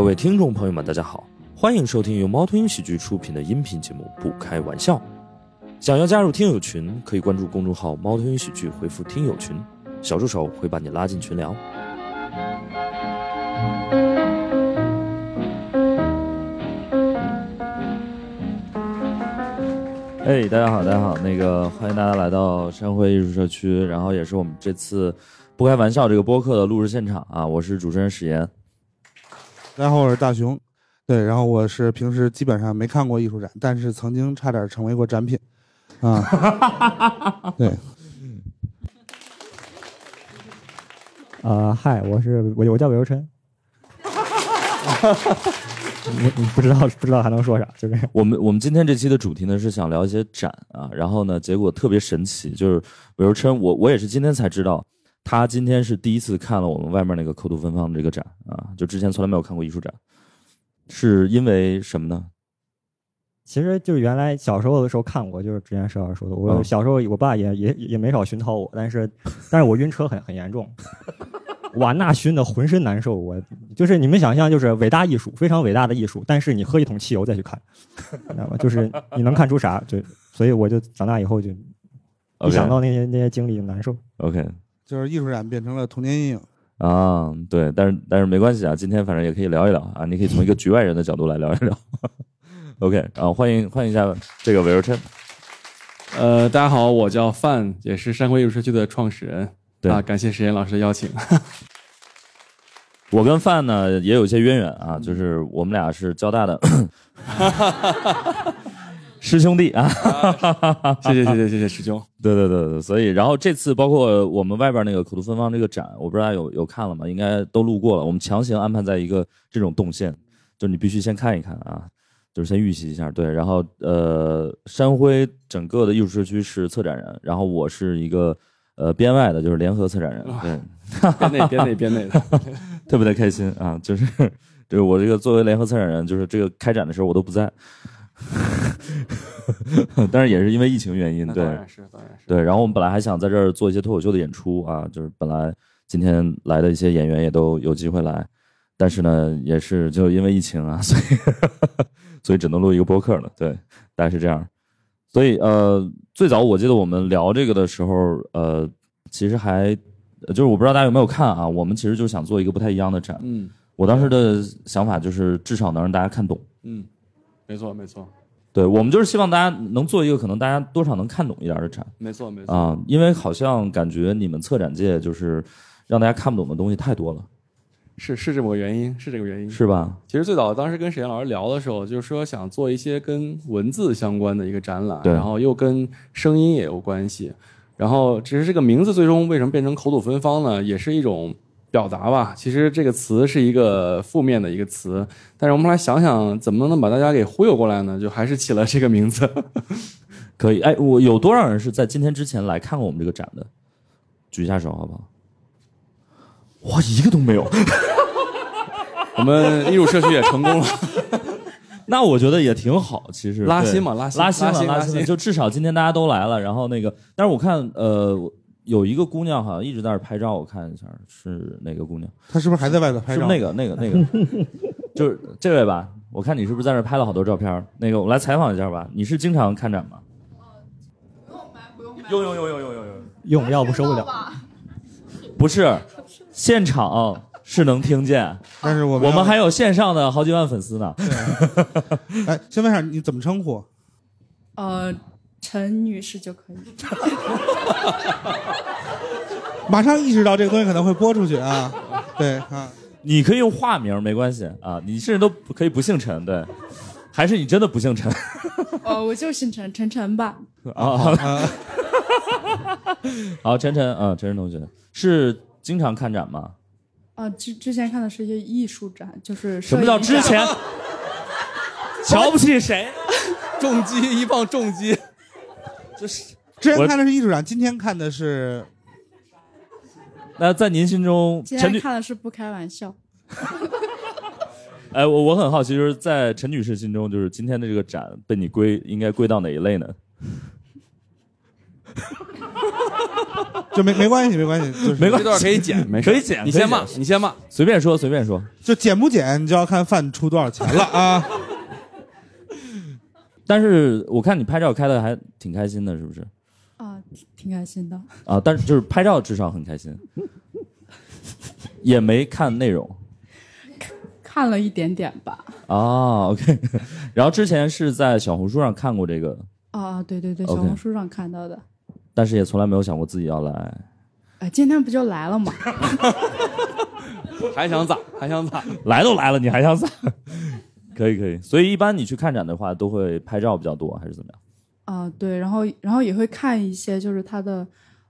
各位听众朋友们，大家好，欢迎收听由猫头鹰喜剧出品的音频节目《不开玩笑》。想要加入听友群，可以关注公众号“猫头鹰喜剧”，回复“听友群”，小助手会把你拉进群聊。哎，大家好，大家好，那个欢迎大家来到山辉艺术社区，然后也是我们这次不开玩笑这个播客的录制现场啊，我是主持人史岩。大家好，我是大熊。对，然后我是平时基本上没看过艺术展，但是曾经差点成为过展品。啊，对。啊，嗨，我是我我叫韦如琛。你你不知道不知道还能说啥？就这样我们我们今天这期的主题呢是想聊一些展啊，然后呢结果特别神奇，就是韦如琛，我我也是今天才知道，他今天是第一次看了我们外面那个口吐芬芳的这个展啊，就之前从来没有看过艺术展，是因为什么呢？其实就是原来小时候的时候看过，就是之前石老师说的，我小时候我爸也也也没少熏陶我，但是 但是我晕车很很严重。哇，那熏的浑身难受，我就是你们想象，就是伟大艺术，非常伟大的艺术，但是你喝一桶汽油再去看，知道吗？就是你能看出啥？就所以我就长大以后就一想到那些那些经历就难受。OK，就是艺术展变成了童年阴影。啊，对，但是但是没关系啊，今天反正也可以聊一聊啊，你可以从一个局外人的角度来聊一聊。OK，然啊，欢迎欢迎一下这个韦如琛。呃，大家好，我叫范，也是山辉艺术社区的创始人。对啊，感谢石岩老师的邀请。我跟范呢也有一些渊源啊，就是我们俩是交大的 师兄弟啊。谢谢谢谢谢谢师兄。对对对对，所以然后这次包括我们外边那个口吐芬芳这个展，我不知道大家有有看了吗？应该都路过了。我们强行安排在一个这种动线，就是你必须先看一看啊，就是先预习一下。对，然后呃，山辉整个的艺术社区是策展人，然后我是一个呃编外的，就是联合策展人。对，编内 编内编内的，特别的开心啊！就是就是我这个作为联合策展人，就是这个开展的时候我都不在。但是也是因为疫情原因，对，当然是当然是对。然后我们本来还想在这儿做一些脱口秀的演出啊，就是本来今天来的一些演员也都有机会来，但是呢，也是就因为疫情啊，所以所以只能录一个播客了。对，大概是这样。所以呃，最早我记得我们聊这个的时候，呃，其实还就是我不知道大家有没有看啊，我们其实就想做一个不太一样的展。嗯我当时的想法就是至少能让大家看懂。嗯，没错没错对我们就是希望大家能做一个可能大家多少能看懂一点的展没错没错。啊，因为好像感觉你们策展界就是让大家看不懂的东西太多了，是是这么个原因，是这个原因。是吧？其实最早当时跟沈岩老师聊的时候，就是说想做一些跟文字相关的一个展览，然后又跟声音也有关系。然后只是这个名字最终为什么变成口吐芬芳呢？也是一种表达吧。其实这个词是一个负面的一个词，但是我们来想想，怎么能把大家给忽悠过来呢？就还是起了这个名字。可以。哎，我有多少人是在今天之前来看过我们这个展的？举一下手好不好？哇，一个都没有。我们艺术社区也成功了。那我觉得也挺好，其实拉新嘛拉新拉新了，拉新了。拉新拉新就至少今天大家都来了，然后那个，但是我看呃，有一个姑娘好像一直在那儿拍照，我看一下是哪个姑娘？她是不是还在外头拍照？那个那个那个？就是这位吧？我看你是不是在那儿拍了好多照片？那个，我们来采访一下吧。你是经常看展吗？用用用用用用用，用用要不受不了。不是，现场是能听见，但是我们我们还有线上的好几万粉丝呢。哎，先问一下你怎么称呼？呃，陈女士就可以。马上意识到这个东西可能会播出去啊。对啊，你可以用化名没关系啊，你甚至都可以不姓陈，对，还是你真的不姓陈 哦，我就姓陈，陈晨吧。啊？好，陈晨啊，陈晨同学是经常看展吗？啊，之之前看的是一些艺术展，就是什么叫之前？瞧不起谁？重击一放重击，就是之前看的是艺术展，今天看的是那在您心中，今天，看的是不开玩笑。哎，我我很好奇，就是在陈女士心中，就是今天的这个展被你归应该归到哪一类呢？就没没关系，没关系，就是没关这段可以剪，没事可以剪你先骂，你先骂。随便说，随便说。就剪不剪，你就要看饭出多少钱了啊。但是我看你拍照开的还挺开心的，是不是？啊，挺挺开心的。啊，但是就是拍照至少很开心，也没看内容看了一点点吧。啊。OK，然后之前是在小红书上看过这个，啊，对对对，小红书上看到的。但是也从来没有想过自己要来。哎，今天不就来了吗？还想咋？还想咋？来都来了，你还想咋？可以可以。所以一般你去看展的话，都会拍照比较多，还是怎么样？啊，对，然后然后也会看一些就是它的，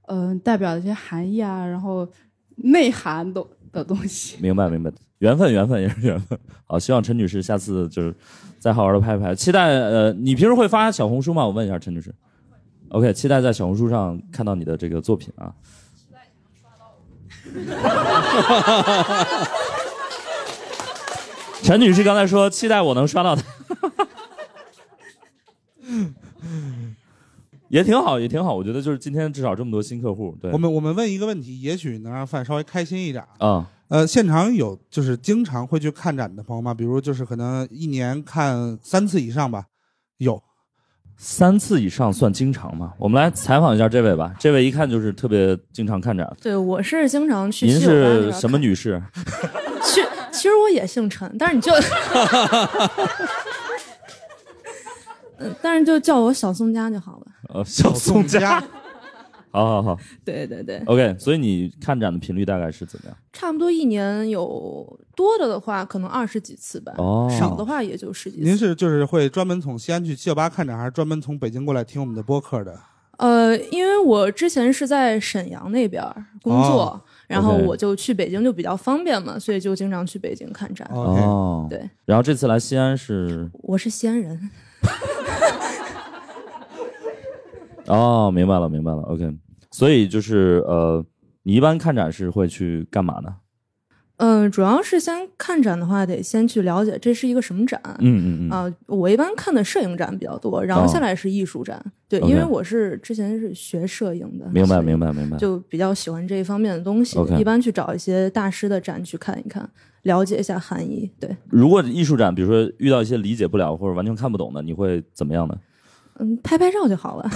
嗯、代表的一些含义啊，然后内涵的的东西。明白明白，缘分缘分也是缘分。好，希望陈女士下次就是再好好的拍拍。期待呃，你平时会发小红书吗？我问一下陈女士。OK，期待在小红书上看到你的这个作品啊。陈女士刚才说期待我能刷到她，也挺好，也挺好。我觉得就是今天至少这么多新客户，对我，们我们问一个问题，也许能让范稍微开心一点。啊、呃，现场有就是经常会去看展的朋友吗？比如就是可能一年看三次以上吧，有。三次以上算经常吗？我们来采访一下这位吧。这位一看就是特别经常看展。对，我是经常去您是什么？女士？其其实我也姓陈，但是你就，嗯，但是就叫我小宋佳就好了。呃，小宋佳。家，好好好对对对，，OK。所以你看展的频率大概是怎么样？差不多一年有多的的话，可能二十几次吧；哦少的话也就十几次。您是就是会专门从西安去七九八看展，还是专门从北京过来听我们的播客的？呃，因为我之前是在沈阳那边工作，哦然后我就去北京就比较方便嘛，所以就经常去北京看展。哦，对。然后这次来西安是我是西安人，哦，明白了，明白了。OK。所以就是呃，你一般看展是会去干嘛呢？嗯、主要是先看展的话，得先去了解这是一个什么展。嗯嗯嗯。啊、我一般看的摄影展比较多，然后哦下来是艺术展。对，因为我是之前是学摄影的，明白明白明白。就比较喜欢这一方面的东西。OK 一般去找一些大师的展去看一看，了解一下含义。对，如果艺术展，比如说遇到一些理解不了或者完全看不懂的，你会怎么样呢？嗯，拍拍照就好了。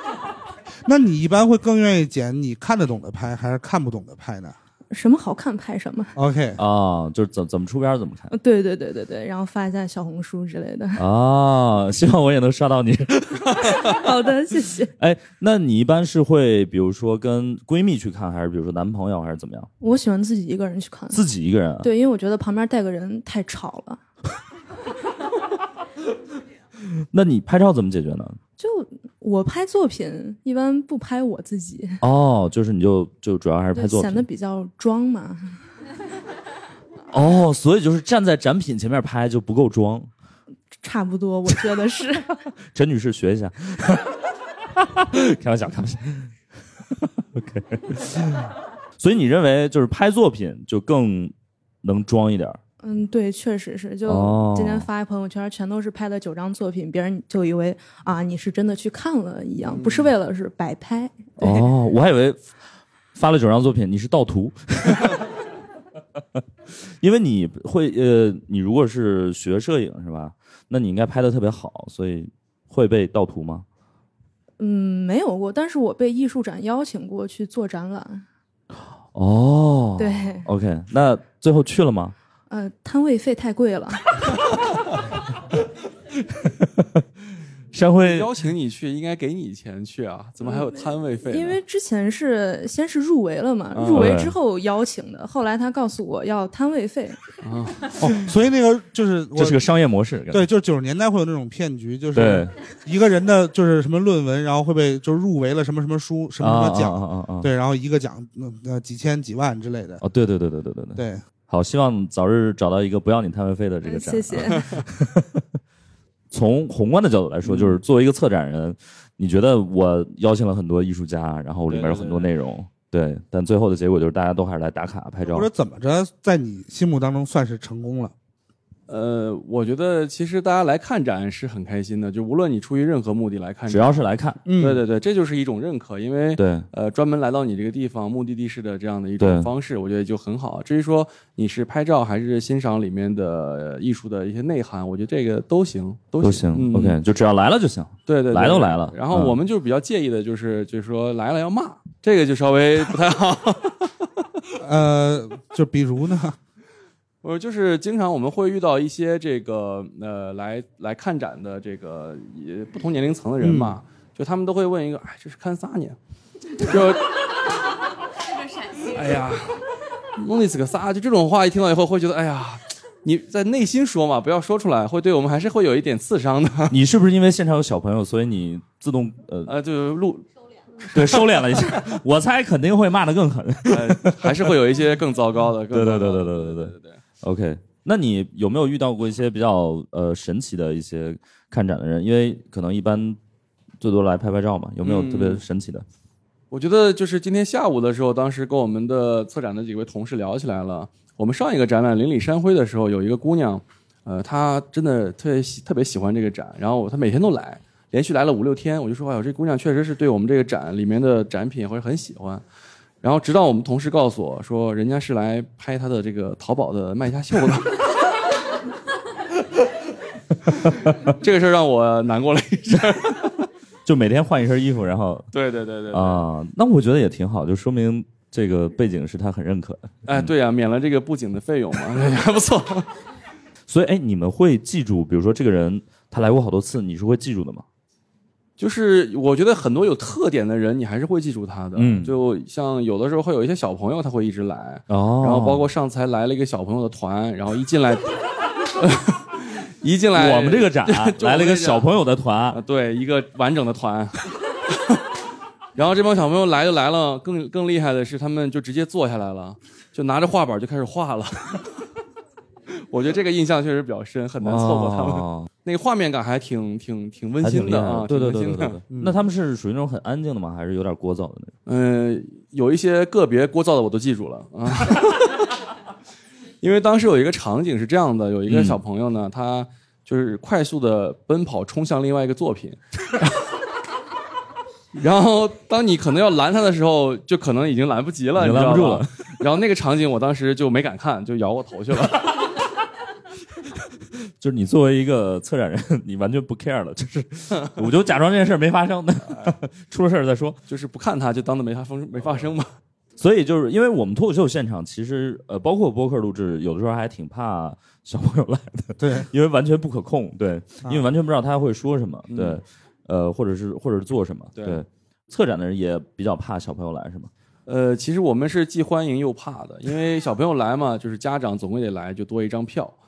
那你一般会更愿意捡你看得懂的拍，还是看不懂的拍呢什么好看拍什么。？OK，啊，就是怎怎么出片怎么看呃对对对对对，然后发一下小红书之类的。啊？希望我也能刷到你。好的，谢谢。哎，那你一般是会比如说跟闺蜜去看，还是比如说男朋友，还是怎么样？我喜欢自己一个人去看。自己一个人啊？对，因为我觉得旁边带个人太吵了。那你拍照怎么解决呢？就我拍作品，一般不拍我自己，哦，就是你就就主要还是拍作品显得比较装嘛。哦，所以就是站在展品前面拍就不够装。差不多，我觉得是。陈女士学一下，开玩笑，开玩笑。OK，所以你认为就是拍作品就更能装一点儿？嗯，对，确实是。就哦今天发一朋友圈，全都是拍的九张作品，别人就以为啊你是真的去看了一样，不是为了是摆拍。对，哦，我还以为发了九张作品你是盗图，因为你会呃，你如果是学摄影是吧？那你应该拍的特别好，所以会被盗图吗？嗯，没有过，但是我被艺术展邀请过去做展览。哦，对，，OK，那最后去了吗？呃，摊位费太贵了。商会邀请你去，应该给你钱去啊，怎么还有摊位费呢？因为之前是先是入围了嘛，嗯入围之后邀请的，后来他告诉我要摊位费。哦，所以那个就是这是个商业模式，对，就是九十年代会有那种骗局，就是一个人的就是什么论文，然后会被就是入围了什么什么书什么什么奖，啊啊啊啊啊对，然后一个奖那呃几千几万之类的，哦，对对对对对对对。对，好，希望早日找到一个不要你摊位费的这个展。谢谢。啊 从宏观的角度来说，就是作为一个策展人，你觉得我邀请了很多艺术家，然后里面有很多内容，对，但最后的结果就是大家都还是来打卡拍照或者。怎么着，在你心目当中算是成功了？呃，我觉得其实大家来看展是很开心的，就无论你出于任何目的来看展，只要是来看，嗯对对对，这就是一种认可，因为对呃，专门来到你这个地方，目的地式的这样的一种方式，我觉得就很好。至于说你是拍照还是欣赏里面的呃艺术的一些内涵，我觉得这个都行，都都行。嗯 OK，就只要来了就行。对对对来都来了然后嗯我们就比较介意的就是，就是说来了要骂，这个就稍微不太好。呃，就比如呢，我就是经常我们会遇到一些这个呃来来看展的这个也不同年龄层的人嘛，就他们都会问一个，哎，这是看啥呢？就哎呀，弄你是个啥？就这种话一听到以后会觉得，哎呀，你在内心说嘛，不要说出来，会对我们还是会有一点刺伤的。你是不是因为现场有小朋友，所以你自动呃呃，就录对收敛了一下？我猜肯定会骂得更狠。呃还是会有一些更糟糕的。更对对对对对对对对。OK，那你有没有遇到过一些比较呃神奇的一些看展的人？因为可能一般最多来拍拍照嘛，有没有特别嗯神奇的？我觉得就是今天下午的时候，当时跟我们的策展的几位同事聊起来了。我们上一个展览《邻里山灰》的时候，有一个姑娘，呃，她真的特别喜特别喜欢这个展，然后她每天都来，连续来了五六天。我就说，哎呦，这姑娘确实是对我们这个展里面的展品会很喜欢。然后直到我们同事告诉我说，人家是来拍他的这个淘宝的卖家秀的。这个事儿让我难过了一阵。就每天换一身衣服，然后对对对对对啊，那我觉得也挺好，就说明这个背景是他很认可的。哎，对呀、免了这个布景的费用嘛，还不错。所以，哎，你们会记住，比如说这个人他来过好多次，你是会记住的吗？就是我觉得很多有特点的人，你还是会记住他的。嗯就像有的时候会有一些小朋友，他会一直来，哦然后包括上次还来了一个小朋友的团，然后一进来，一进来我们这个展 来了一个小朋友的团啊，，对，一个完整的团。然后这帮小朋友来就来了，更更厉害的是，他们就直接坐下来了，就拿着画板就开始画了。我觉得这个印象确实比较深，很难错过他们。哦 那个画面感还挺挺挺温馨的啊，对对对对。那他们是属于那种很安静的吗？还是有点聒噪的那种？嗯，有一些个别聒噪的我都记住了啊，因为当时有一个场景是这样的，有一个小朋友呢，他就是快速的奔跑冲向另外一个作品，然后当你可能要拦他的时候，就可能已经来不及了，你拦不住了。然后那个场景我当时就没敢看，就摇过头去了。就是你作为一个策展人，你完全不 care 了，就是 我就假装这件事没发生，出了事儿再说。就是不看他，就当做没发生没发生嘛。所以就是因为我们脱口秀现场，其实呃，包括播客录制，有的时候还挺怕小朋友来的，对，因为完全不可控，对，啊因为完全不知道他会说什么，嗯对，呃，或者是或者是做什么，对对。策展的人也比较怕小朋友来，是吗？呃，其实我们是既欢迎又怕的，因为小朋友来嘛，就是家长总归得来，就多一张票。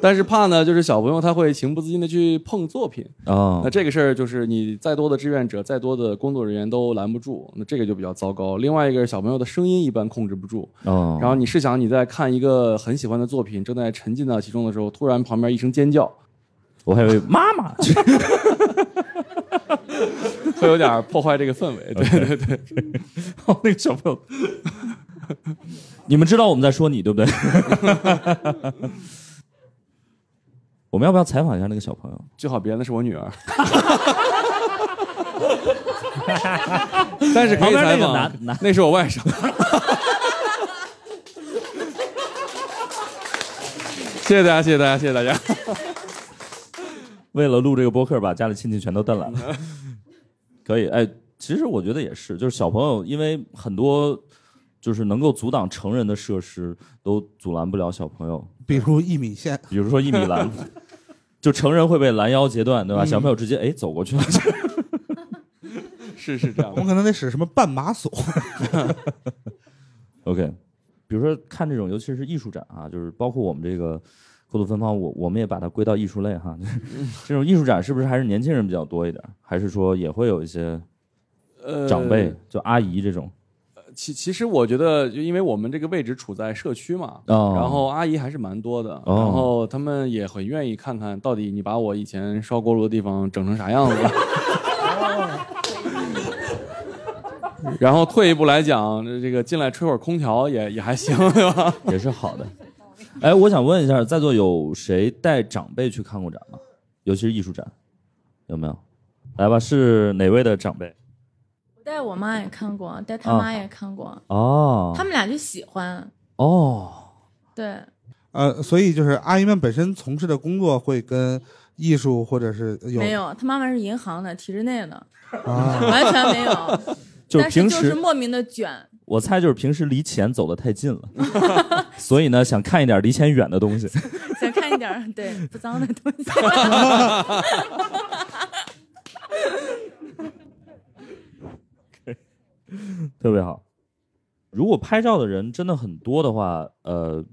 但是怕呢，就是小朋友他会情不自禁的去碰作品，哦那这个事儿就是你再多的志愿者、再多的工作人员都拦不住，那这个就比较糟糕。另外一个是小朋友的声音一般控制不住，哦，然后你试想你在看一个很喜欢的作品，正在沉浸到其中的时候，突然旁边一声尖叫，我还以为 妈妈，会有点破坏这个氛围。对对对，哦，那个小朋友，你们知道我们在说你对不对？我们要不要采访一下那个小朋友？最好别那是我女儿。但是可以采访，男男那是我外甥。谢谢大家，谢谢大家，谢谢大家。为了录这个播客，把家里亲戚全都蹬来了。可以，哎，其实我觉得也是，就是小朋友，因为很多就是能够阻挡成人的设施，都阻拦不了小朋友。比如一米线，比如说一米栏，就成人会被拦腰截断，对吧？嗯小朋友直接哎走过去了。是是这样我们可能得使什么绊马索。OK，比如说看这种，尤其是艺术展啊，就是包括我们这个过度芬芳，我我们也把它归到艺术类哈。这种艺术展是不是还是年轻人比较多一点？还是说也会有一些呃长辈，就阿姨这种？其其实我觉得，就因为我们这个位置处在社区嘛，哦然后阿姨还是蛮多的，哦然后他们也很愿意看看到底你把我以前烧锅炉的地方整成啥样子了。然后退一步来讲，这个进来吹会儿空调也也还行，对吧？也是好的。哎，我想问一下，在座有谁带长辈去看过展吗？尤其是艺术展，有没有？来吧，是哪位的长辈？带我妈也看过，带他妈也看过，哦，他们俩就喜欢。哦，对，呃，所以就是阿姨们本身从事的工作会跟艺术或者是有没有，他妈妈是银行的，体制内的，啊？完全没有。就是但是平时就是莫名的卷，我猜就是平时离钱走得太近了，所以呢想看一点离钱远的东西。想看一点对不脏的东西。特别好。如果拍照的人真的很多的话，呃，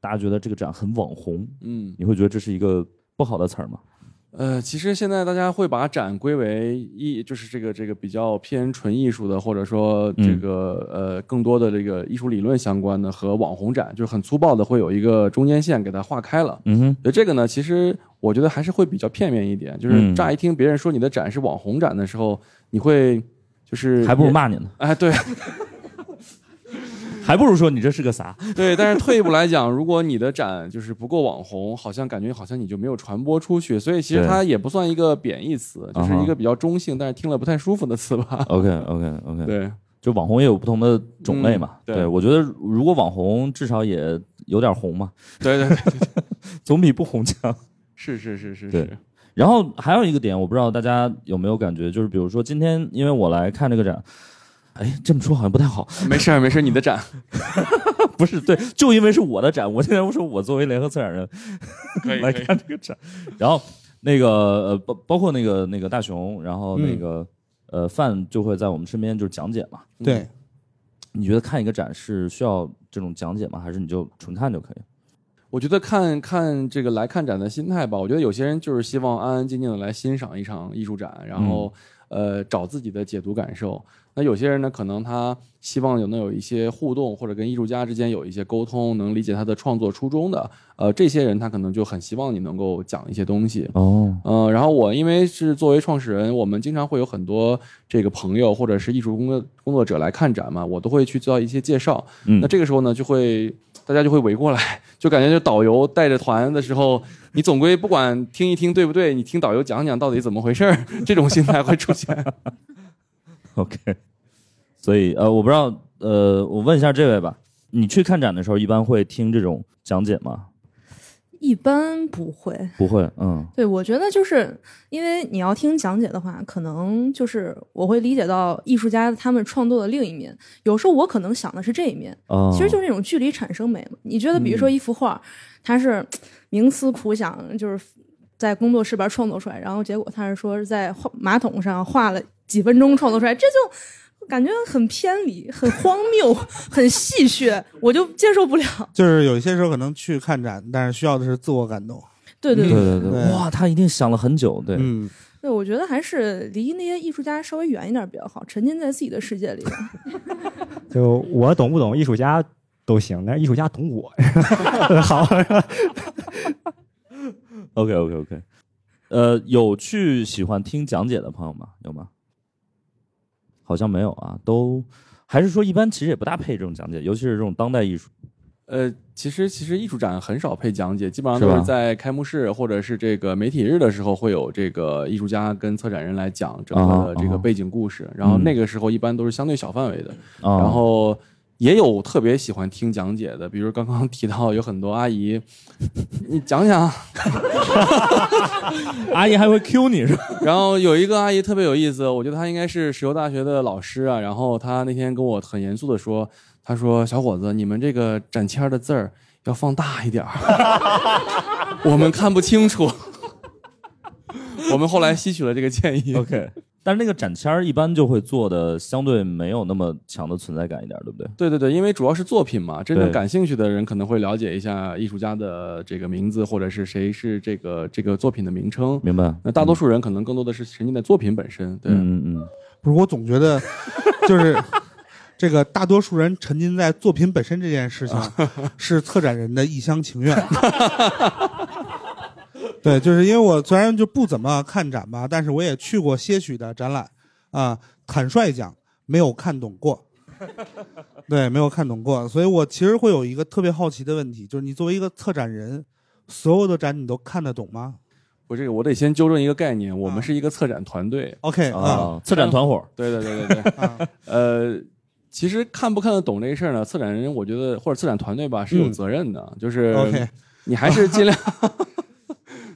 大家觉得这个展很网红，嗯，你会觉得这是一个不好的词儿吗？呃，其实现在大家会把展归为艺，就是这个这个比较偏纯艺术的，或者说这个、呃更多的这个艺术理论相关的和网红展，就是很粗暴的会有一个中间线给它划开了。嗯哼，所以这个呢，其实我觉得还是会比较片面一点，就是嗯乍一听别人说你的展是网红展的时候，你会就是还不如骂你呢，哎，对还不如说你这是个啥？对，但是退一步来讲，如果你的展就是不够网红，好像感觉好像你就没有传播出去，所以其实它也不算一个贬义词，就是一个比较中性，但是听了不太舒服的词吧。OK OK OK，对，就网红也有不同的种类嘛。嗯对。我觉得如果网红至少也有点红嘛，对对对，总比不红强。是是是是对。是，然后还有一个点，我不知道大家有没有感觉，就是比如说今天因为我来看这个展，哎，这么说好像不太好，没事儿没事儿，你的展 不是对，就因为是我的展，我现在说我作为联合策展人 来看这个展，然后那个呃包包括那个那个大熊，然后那个、呃范就会在我们身边就是讲解嘛。对，你觉得看一个展是需要这种讲解吗？还是你就纯看就可以？我觉得看看这个来看展的心态吧，我觉得有些人就是希望安安静静的来欣赏一场艺术展，然后、呃找自己的解读感受。那有些人呢，可能他希望有能有一些互动，或者跟艺术家之间有一些沟通，能理解他的创作初衷的。呃，这些人他可能就很希望你能够讲一些东西。哦，呃，然后我因为是作为创始人，我们经常会有很多这个朋友或者是艺术工作工作者来看展嘛，我都会去做一些介绍。嗯那这个时候呢，就会大家就会围过来，就感觉就导游带着团的时候，你总归不管听一听对不对，你听导游讲讲到底怎么回事儿，这种心态会出现。OK，所以呃，我不知道呃，我问一下这位吧，你去看展的时候一般会听这种讲解吗？一般不会。不会，嗯对，我觉得就是因为你要听讲解的话，可能就是我会理解到艺术家他们创作的另一面。有时候我可能想的是这一面，哦，其实就是那种距离产生美嘛。你觉得，比如说一幅画，它是冥思苦想，就是在工作室边创作出来，然后结果他是说是在画马桶上画了几分钟创作出来，这就感觉很偏离、很荒谬、很戏谑，我就接受不了。就是有一些时候可能去看展，但是需要的是自我感动。对对对对对，对哇，他一定想了很久，对，嗯，对，我觉得还是离那些艺术家稍微远一点比较好，沉浸在自己的世界里。就我懂不懂艺术家都行，但是艺术家懂我。好，OK OK OK，呃，有去喜欢听讲解的朋友吗？有吗？好像没有啊，都还是说一般其实也不大配这种讲解，尤其是这种当代艺术。呃，其实其实艺术展很少配讲解，基本上都是在开幕式或者是这个媒体日的时候会有这个艺术家跟策展人来讲整个的这个背景故事，然后嗯那个时候一般都是相对小范围的。啊、然后也有特别喜欢听讲解的，比如刚刚提到有很多阿姨，你讲讲。阿姨还会 Q 你是吧？然后有一个阿姨特别有意思，我觉得她应该是石油大学的老师啊。然后她那天跟我很严肃的说，她说：“小伙子，你们这个展签儿的字儿要放大一点儿，我们看不清楚。”我们后来吸取了这个建议。OK，但是那个展签儿一般就会做的相对没有那么强的存在感一点，对不对？对对对，因为主要是作品嘛，真正感兴趣的人可能会了解一下艺术家的这个名字，或者是谁是这个这个作品的名称。明白？那大多数人可能更多的是沉浸在作品本身。对，嗯嗯嗯，不是，我总觉得 就是这个大多数人沉浸在作品本身这件事情，是策展人的一厢情愿。对，就是因为我虽然就不怎么看展吧，但是我也去过些许的展览啊。坦率讲，没有看懂过。对，没有看懂过，所以我其实会有一个特别好奇的问题，就是你作为一个策展人，所有的展你都看得懂吗我这个我得先纠正一个概念，我们是一个策展团队。？OK 啊啊，策展团伙，对对对对对，啊，呃，其实看不看得懂这个事儿呢，策展人我觉得或者策展团队吧是有嗯责任的，就是，OK，你还是尽量，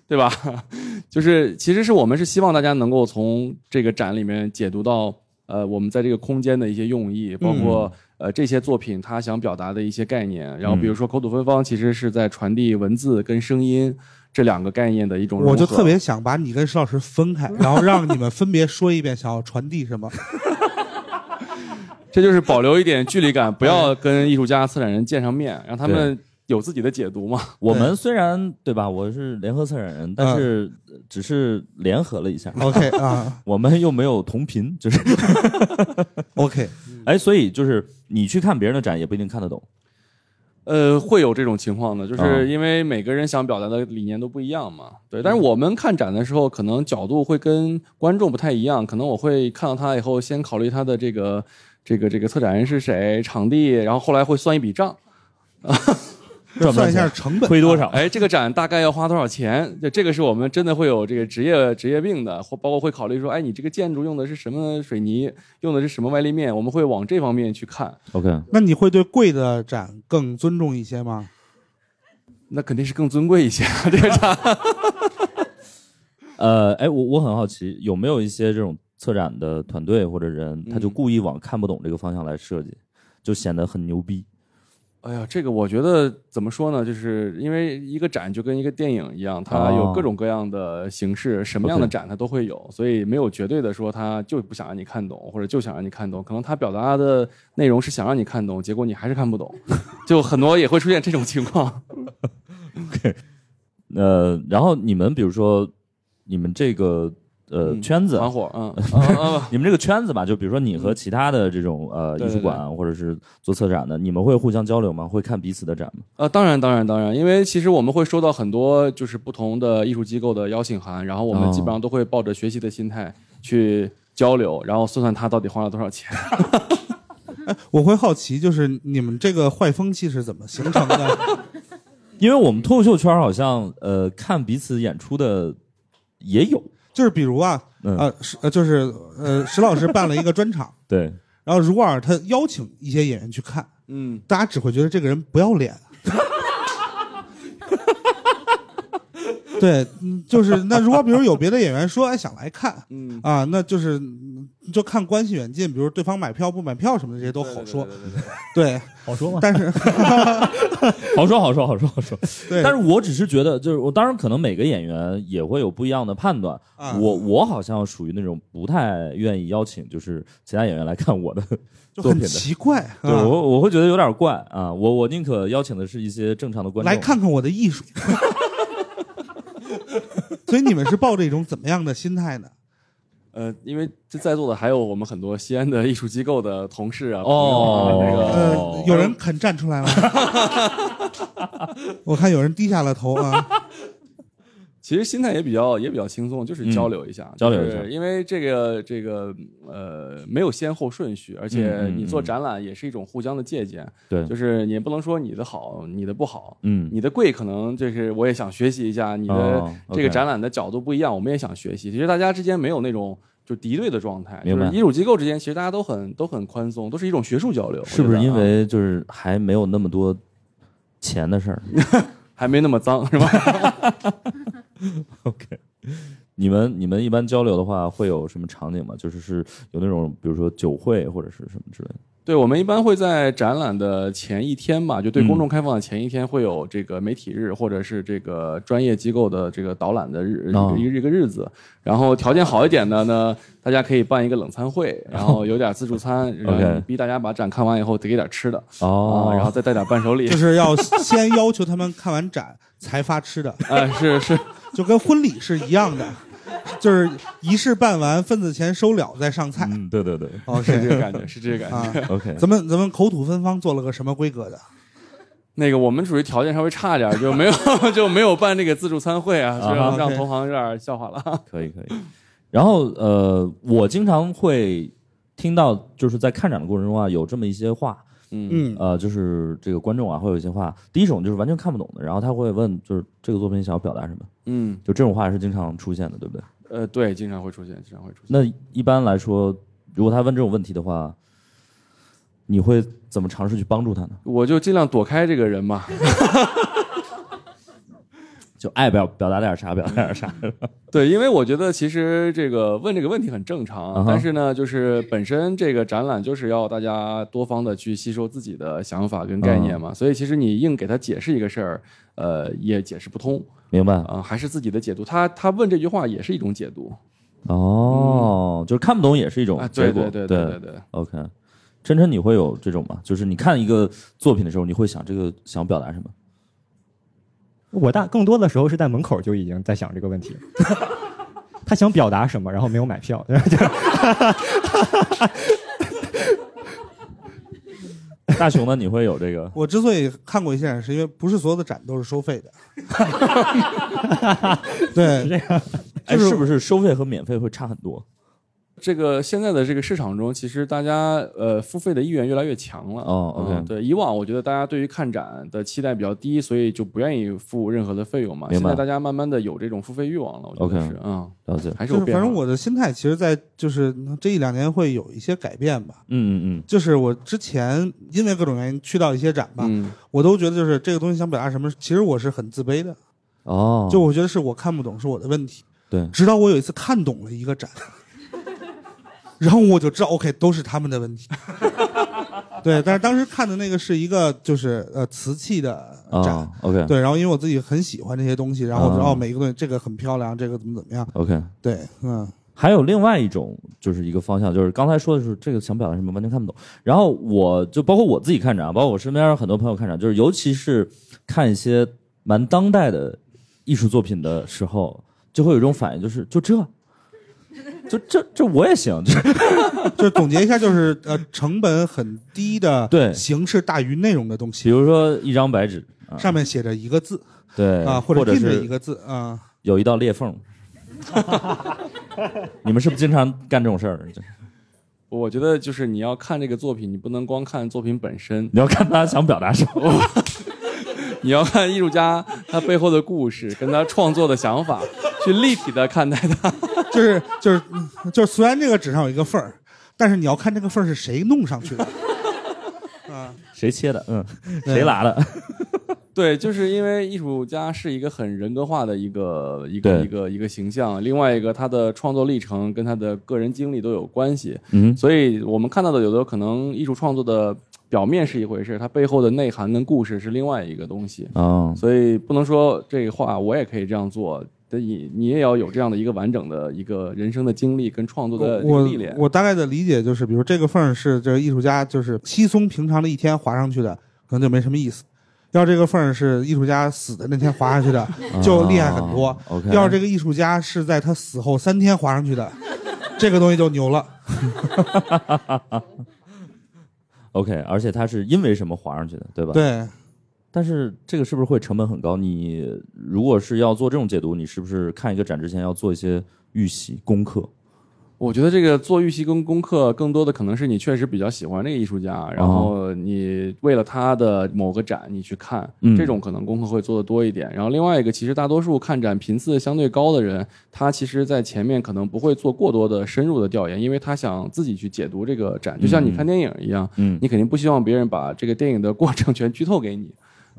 对吧？就是其实是我们是希望大家能够从这个展里面解读到呃我们在这个空间的一些用意，包括、呃这些作品它想表达的一些概念。然后比如说口吐芬芳，其实是在传递文字跟声音这两个概念的一种。我就特别想把你跟石老师分开，然后让你们分别说一遍想要传递什么。这就是保留一点距离感，不要跟艺术家、策展人见上面，让他们有自己的解读吗。我们虽然对吧，我是联合策展人，但是只是联合了一下，OK 啊 我们又没有同频，就是，OK，哎，所以就是你去看别人的展也不一定看得懂。呃，会有这种情况的，就啊是因为每个人想表达的理念都不一样嘛。对，但是我们看展的时候，可能角度会跟观众不太一样。可能我会看到他以后，先考虑他的这个这个这个策展人是谁，场地，然后后来会算一笔账。赚算一下成本，亏多少？哎，这个展大概要花多少钱？这这个是我们真的会有这个职业职业病的，或包括会考虑说，哎，你这个建筑用的是什么水泥，用的是什么外立面，我们会往这方面去看。OK，那你会对贵的展更尊重一些吗？那肯定是更尊贵一些啊，这个展。呃，哎，我我很好奇，有没有一些这种策展的团队或者人，他就嗯故意往看不懂这个方向来设计，就显得很牛逼。哎呀，这个我觉得怎么说呢？就是因为一个展就跟一个电影一样，它有各种各样的形式，什么样的展它都会有，所以没有绝对的说它就不想让你看懂，或者就想让你看懂。可能它表达的内容是想让你看懂，结果你还是看不懂，就很多也会出现这种情况。OK，呃，然后你们比如说你们这个呃、嗯圈子，团伙，嗯，你们这个圈子吧，就比如说你和其他的这种呃艺术馆或者是做策展的，你们会互相交流吗？会看彼此的展吗？呃，当然，当然，当然，因为其实我们会收到很多就是不同的艺术机构的邀请函，然后我们哦基本上都会抱着学习的心态去交流，然后算算他到底花了多少钱。我会好奇，就是你们这个坏风气是怎么形成的？因为我们脱口秀圈好像呃看彼此演出的也有，就是比如啊，嗯呃，石呃，就是呃，石老师办了一个专场，对，然后如果他邀请一些演员去看，嗯，大家只会觉得这个人不要脸。对，嗯就是那如果比如有别的演员说哎想来看，嗯啊，那就是嗯就看关系远近，比如对方买票不买票什么的这些都好说，对对对对对对，好说吗？但是好说好说好说好说。对，但是我只是觉得，就是我当然可能每个演员也会有不一样的判断。啊我我好像属于那种不太愿意邀请就是其他演员来看我的 就很作品的。奇怪，对啊我我会觉得有点怪啊，我我宁可邀请的是一些正常的观众来看看我的艺术。所以你们是抱着一种怎么样的心态呢？呃，因为这在座的还有我们很多西安的艺术机构的同事啊，哦朋友啊那个呃，有人肯站出来吗？我看有人低下了头啊。其实心态也比较也比较轻松，就是交流一下，嗯交流一下。因为这个这个呃没有先后顺序，而且你做嗯。展览也是一种互相的借鉴，对，就是你不能说你的好，你的不好，嗯。你的贵可能就是我也想学习一下，你的哦这个展览的角度不一样，我们也想学习。其实大家之间没有那种就敌对的状态，就是艺术机构之间其实大家都很都很宽松，都是一种学术交流。是不是因为就是还没有那么多钱的事儿？还没那么脏是吧？OK，你们你们一般交流的话会有什么场景吗？就是是有那种比如说酒会或者是什么之类的。对，我们一般会在展览的前一天吧，就对嗯公众开放的前一天会有这个媒体日，或者是这个专业机构的这个导览的日、哦一个一个日子。然后条件好一点的呢，大家可以办一个冷餐会，然后有点自助餐，然后逼大家把展看完以后得给点吃的哦啊，然后再带点伴手礼就。是要先要求他们看完展才发吃的，哎，是是，就跟婚礼是一样的，就是仪式办完，份子钱收了再上菜。嗯，对对对哦是这个感觉，是这个感觉。啊，，OK，咱们咱们口吐芬芳做了个什么规格的？那个我们属于条件稍微差点，就没有 就没有办这个自助餐会啊，就啊让哈让同行有点笑话了。可以可以。然后呃，我经常会听到就是在看展的过程中啊，有这么一些话，嗯嗯呃，就是这个观众啊会有一些话，第一种就是完全看不懂的，然后他会问，就是这个作品想要表达什么，嗯就这种话是经常出现的，对不对？呃，对，经常会出现，经常会出现。那一般来说，如果他问这种问题的话，你会怎么尝试去帮助他呢？我就尽量躲开这个人嘛。就爱表表达点啥，表达点啥。对，因为我觉得其实这个问这个问题很正常，嗯但是呢，就是本身这个展览就是要大家多方的去吸收自己的想法跟概嗯念嘛，所以其实你硬给他解释一个事儿，呃，也解释不通明白？啊、还是自己的解读。他他问这句话也是一种解读哦，就是看不懂也是一种啊，结果。对对对对对对。OK，真真你会有这种吗？就是你看一个作品的时候，你会想这个想表达什么？我大更多的时候是在门口就已经在想这个问题，他想表达什么，然后没有买票，大熊呢？你会有这个？我之所以看过一些展，是因为不是所有的展都是收费的。对，是这样。哎，就是是不是收费和免费会差很多？这个现在的这个市场中，其实大家呃付费的意愿越来越强了。哦，OK 嗯对，以往我觉得大家对于看展的期待比较低，所以就不愿意付任何的费用嘛。明白现在大家慢慢的有这种付费欲望了，我觉得 OK 是，嗯，了解。还是有变化。反正我的心态，其实，在就是这一两年会有一些改变吧。嗯嗯嗯就是我之前因为各种原因去到一些展吧，嗯我都觉得就是这个东西想表达什么，其实我是很自卑的。嗯。哦，就我觉得是我看不懂是我的问题，对，直到我有一次看懂了一个展，然后我就知道 OK 都是他们的问题。对，但是当时看的那个是一个就是呃瓷器的展，啊，OK，对，然后因为我自己很喜欢这些东西，然后我知道每一个东西这个很漂亮，这个怎么怎么样，，OK。对，嗯，还有另外一种，就是一个方向，就是刚才说的是这个想表达什么，完全看不懂。然后我就包括我自己看展，包括我身边很多朋友看展，就是尤其是看一些蛮当代的艺术作品的时候，就会有一种反应，就是就这，就这这我也行，就是 就总结一下，就是呃成本很低的，对形式大于内容的东西比，如说一张白纸，啊、上面写着一个字对啊，或或者印着是一个字啊，有一道裂缝。你们是不是经常干这种事儿？我觉得就是你要看这个作品，你不能光看作品本身，你要看他想表达什么。你要看艺术家他背后的故事，跟他创作的想法，去立体的看待它。就是就是嗯就是虽然这个纸上有一个缝儿，但是你要看这个缝儿是谁弄上去的 啊，谁切的？嗯，谁拉的？对，就是因为艺术家是一个很人格化的一个一个一个一个形象，另外一个他的创作历程跟他的个人经历都有关系，嗯所以我们看到的有的可能艺术创作的表面是一回事，它背后的内涵跟故事是另外一个东西，啊，所以不能说这个话我也可以这样做。但你你也要有这样的一个完整的一个人生的经历跟创作的历练。我大概的理解就是，比如这个缝是这个艺术家就是稀松平常的一天划上去的，可能就没什么意思。要这个缝是艺术家死的那天划上去的，就厉害很多。啊 OK，要是这个艺术家是在他死后三天划上去的，这个东西就牛了。OK，而且他是因为什么划上去的，对吧？。对，但是这个是不是会成本很高？你如果是要做这种解读，你是不是看一个展之前要做一些预习功课？我觉得这个做预习跟功课，更多的可能是你确实比较喜欢这个艺术家，然后你为了他的某个展你去看，嗯这种可能功课会做的多一点。然后另外一个，其实大多数看展频次相对高的人，他其实在前面可能不会做过多的深入的调研，因为他想自己去解读这个展，就像你看电影一样，嗯，你肯定不希望别人把这个电影的过程全剧透给你。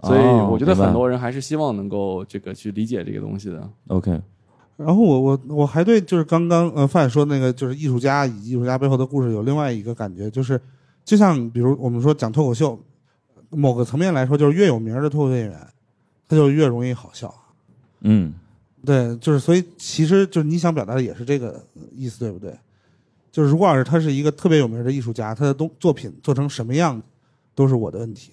所以哦我觉得很多人还是希望能够这个去理解这个东西的。OK，然后我我我还对就是刚刚呃范说那个就是艺术家以及艺术家背后的故事有另外一个感觉，就是就像比如我们说讲脱口秀，某个层面来说，就是越有名的脱口秀演员，他就越容易好笑。嗯，对，就是所以其实就是你想表达的也是这个意思，对不对？就是如果要是他是一个特别有名的艺术家，他的东作品做成什么样，都是我的问题。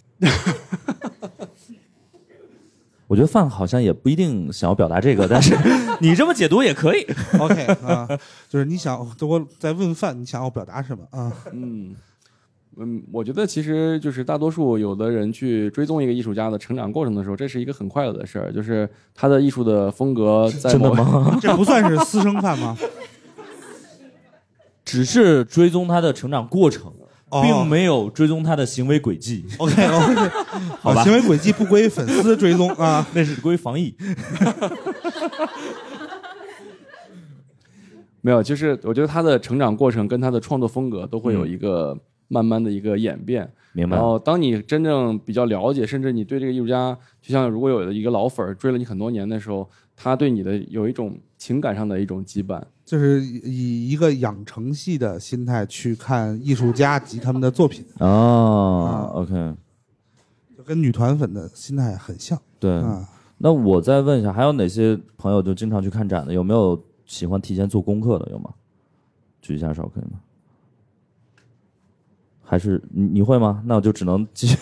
我觉得范好像也不一定想要表达这个，但是 你这么解读也可以。OK 啊，就是你想我在问范，你想要表达什么啊？嗯，嗯，我觉得其实就是大多数有的人去追踪一个艺术家的成长过程的时候，这是一个很快乐的事儿，就是他的艺术的风格在真的吗？这不算是私生饭吗？只是追踪他的成长过程，哦并没有追踪他的行为轨迹。OK OK，好吧行为轨迹不归粉丝追踪啊。那是归防疫。没有，就是我觉得他的成长过程跟他的创作风格都会有一个慢慢的一个演变。明白然。后，当你真正比较了解，甚至你对这个艺术家，就像如果有一个老粉追了你很多年的时候，他对你的有一种情感上的一种羁绊。就是以一个养成系的心态去看艺术家及他们的作品，哦，OK，就跟女团粉的心态很像对。啊。那我再问一下，还有哪些朋友就经常去看展的？有没有喜欢提前做功课的？有吗？举一下手可以吗？还是你你会吗？那我就只能继续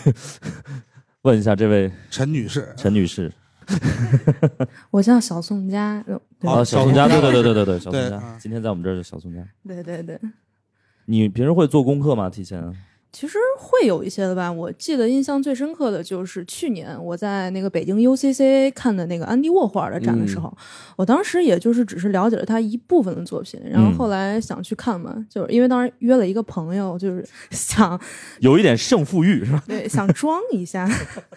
问一下这位陈女士，陈女士。我叫小宋佳，呃对啊，小宋佳，对对对对对对，小宋家啊，今天在我们这儿是小宋佳。对对对，你平时会做功课吗？提前？其实会有一些的吧。我记得印象最深刻的就是去年我在那个北京 UCC 看的那个安迪沃霍尔的展的时候，我当时也就是只是了解了他一部分的作品，然后后来想去看嘛，就是因为当时约了一个朋友，就是 想有一点胜负欲是吧？对想装一下，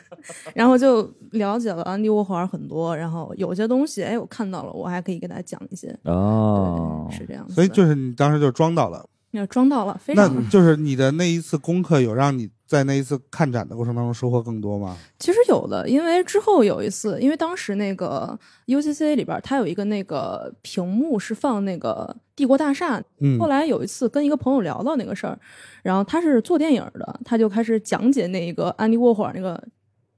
然后就了解了安迪沃霍尔很多，然后有些东西哎我看到了，我还可以给他讲一些，哦对，是这样子。所以就是你当时就装到了，要装到了，非那 就是你的那一次功课有让你在那一次看展的过程当中收获更多吗？其实有的，因为之后有一次，因为当时那个 UCC 里边儿它有一个那个屏幕是放那个帝国大厦。嗯后来有一次跟一个朋友聊到那个事儿，然后他是做电影的，他就开始讲解那个安迪沃霍尔那个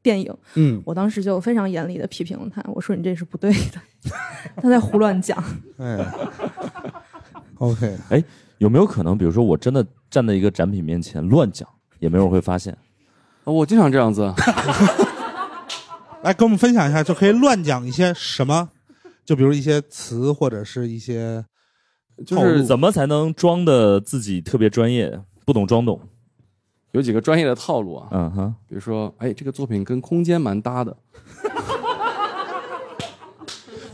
电影。嗯，我当时就非常严厉的批评了他，我说你这是不对的，他在胡乱讲。哎，OK，有没有可能，比如说我真的站在一个展品面前乱讲，也没有人会发现？哦我经常这样子，来跟我们分享一下，就可以乱讲一些什么？就比如一些词或者是一些就是怎么才能装的自己特别专业，不懂装懂？有几个专业的套路啊，嗯哼，比如说，哎，这个作品跟空间蛮搭的，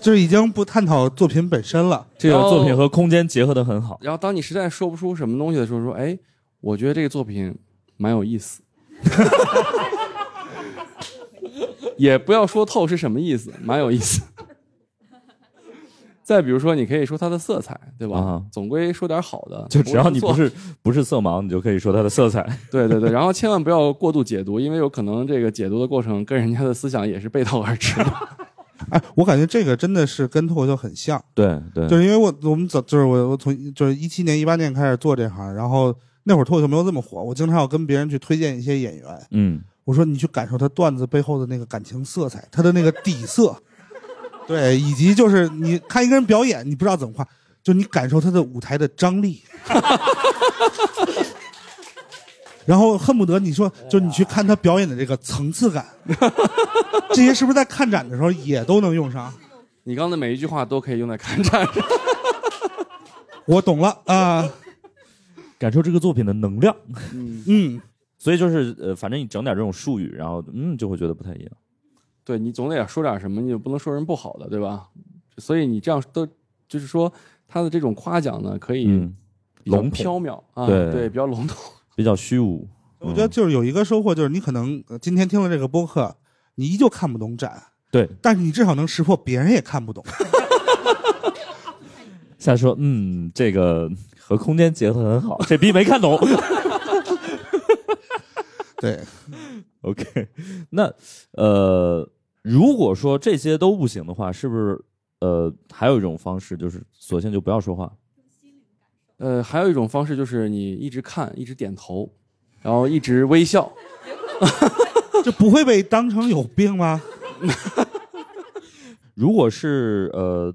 就是已经不探讨作品本身了。这个作品和空间结合的很好。然后当你实在说不出什么东西的时候，说，哎，我觉得这个作品蛮有意思，也不要说透是什么意思，蛮有意思。再比如说，你可以说它的色彩，对吧？啊总归说点好的，就只要你不是是不是色盲，你就可以说它的色彩。对 对对，然后千万不要过度解读，因为有可能这个解读的过程跟人家的思想也是背道而驰的。哎，我感觉这个真的是跟脱口秀很像，对对，就是因为我我们早就是我我从就是一七年一八年开始做这行，然后那会儿脱口秀没有这么火，我经常要跟别人去推荐一些演员，嗯，我说你去感受他段子背后的那个感情色彩，他的那个底色，对，以及就是你看一个人表演，你不知道怎么画，就你感受他的舞台的张力，然后恨不得你说，就你去看他表演的这个层次感，这些是不是在看展的时候也都能用上？你刚才每一句话都可以用在看展上。我懂了啊，感受这个作品的能量。嗯嗯，所以就是呃，反正你整点这种术语，然后嗯，就会觉得不太一样。对你总得说点什么，你也不能说人不好的，对吧？所以你这样都就是说他的这种夸奖呢，可以嗯，比较笼统缥缈啊，对对，比较笼统。比较虚无。我觉得就是有一个收获，就是你可能呃今天听了这个播客，你依旧看不懂展，对，但是你至少能识破别人也看不懂。下说嗯，这个和空间结合很好，这逼没看懂。对，OK，那呃，如果说这些都不行的话，是不是呃还有一种方式，就是索性就不要说话？呃，还有一种方式就是你一直看，一直点头，然后一直微笑。这不会被当成有病吗？如果是呃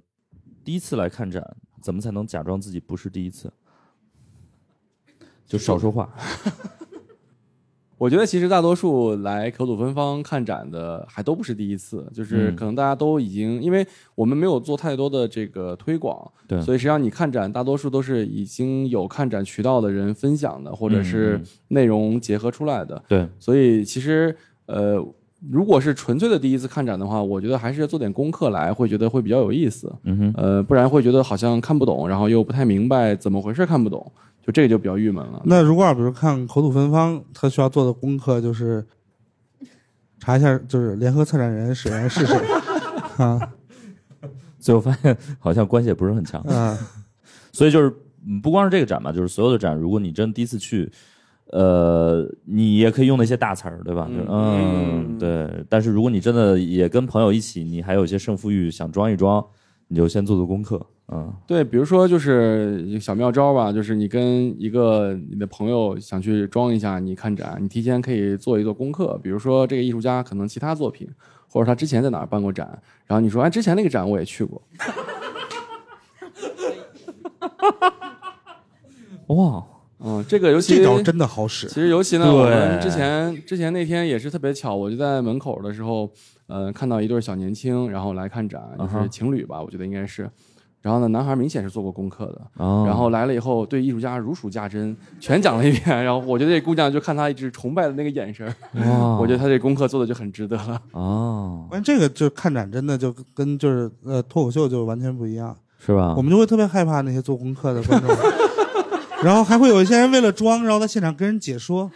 第一次来看展，怎么才能假装自己不是第一次？就少说话。我觉得其实大多数来口吐芬芳看展的还都不是第一次，就是嗯可能大家都已经，因为我们没有做太多的这个推广，对所以实际上你看展大多数都是已经有看展渠道的人分享的，或者是内容结合出来的。对，所以其实呃，如果是纯粹的第一次看展的话，我觉得还是要做点功课来，会觉得会比较有意思。嗯哼，呃，不然会觉得好像看不懂，然后又不太明白怎么回事，看不懂，就这个就比较郁闷了。那如果比如看口吐芬芳，他需要做的功课就是查一下，就是联合策展人始源是谁啊 最后发现好像关系也不是很强，啊所以就是嗯不光是这个展嘛，就是所有的展，如果你真第一次去，呃，你也可以用那些大词儿，对吧？嗯对。但是如果你真的也跟朋友一起，你还有一些胜负欲，想装一装，你就先做做功课，嗯对，比如说就是小妙招吧，就是你跟一个你的朋友想去装一下，你看展，你提前可以做一做功课。比如说这个艺术家可能其他作品，或者他之前在哪儿办过展，然后你说哎，之前那个展我也去过，哇，嗯，这个尤其这招真的好使其。实尤其呢，我们之前之前那天也是特别巧，我就在门口的时候，呃，看到一对小年轻，然后来看展，就是情侣吧，我觉得应该是。然后呢，男孩明显是做过功课的，哦然后来了以后对艺术家如数家珍，全讲了一遍。然后我觉得这姑娘就看他一直崇拜的那个眼神我觉得他这功课做的就很值得了。哦，关键这个就看展真的就跟就是呃脱口秀就完全不一样，是吧？我们就会特别害怕那些做功课的观众，然后还会有一些人为了装，然后在现场跟人解说。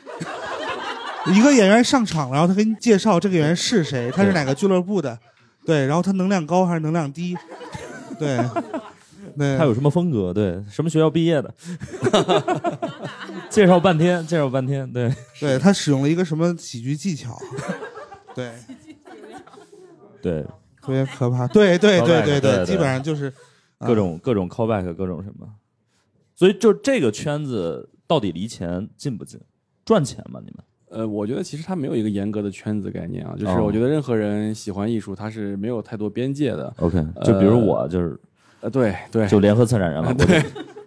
一个演员上场，然后他给你介绍这个演员是谁，他是哪个俱乐部的，对，然后他能量高还是能量低，对，对，他有什么风格？对，什么学校毕业的？介绍半天，介绍半天，对，对他使用了一个什么喜剧技巧，对，对，特别可怕，对对对对对对基本上就是啊各种各种 callback，各种什么。所以就这个圈子到底离钱近不近？赚钱吗？你们？呃，我觉得其实它没有一个严格的圈子概念啊，就是哦我觉得任何人喜欢艺术，它是没有太多边界的。OK，就比如我就是呃，对对，就联合策展人了，对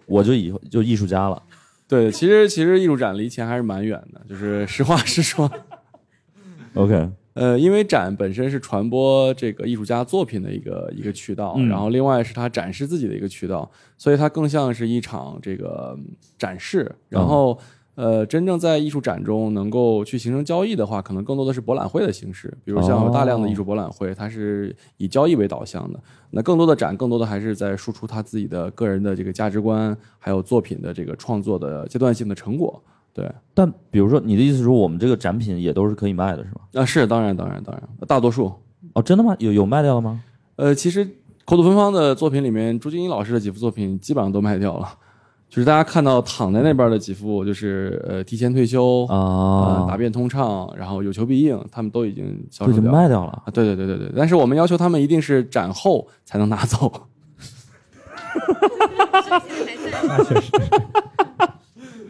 我就我就以后就艺术家了。对，其实其实艺术展离钱还是蛮远的，就是实话实说。OK，呃，因为展本身是传播这个艺术家作品的一个一个渠道，嗯然后另外是他展示自己的一个渠道，所以它更像是一场这个嗯展示。然后、呃，真正在艺术展中能够去形成交易的话，可能更多的是博览会的形式，比如像有大量的艺术博览会，它是以交易为导向的。那更多的展，更多的还是在输出他自己的个人的这个价值观，还有作品的这个创作的阶段性的成果。对，但比如说你的意思是说，我们这个展品也都是可以卖的，是吗？啊，是当然，当然，当然，大多数。哦，真的吗？有有卖掉了吗？呃，其实口吐芬芳的作品里面，朱晶莹老师的几幅作品基本上都卖掉了。就是大家看到躺在那边的几幅，就是呃提前退休呃啊，答辩通畅，然后有求必应，他们都已经销都已经售掉了。卖掉了。啊，对对对对对，但是我们要求他们一定是展后才能拿走。那确实，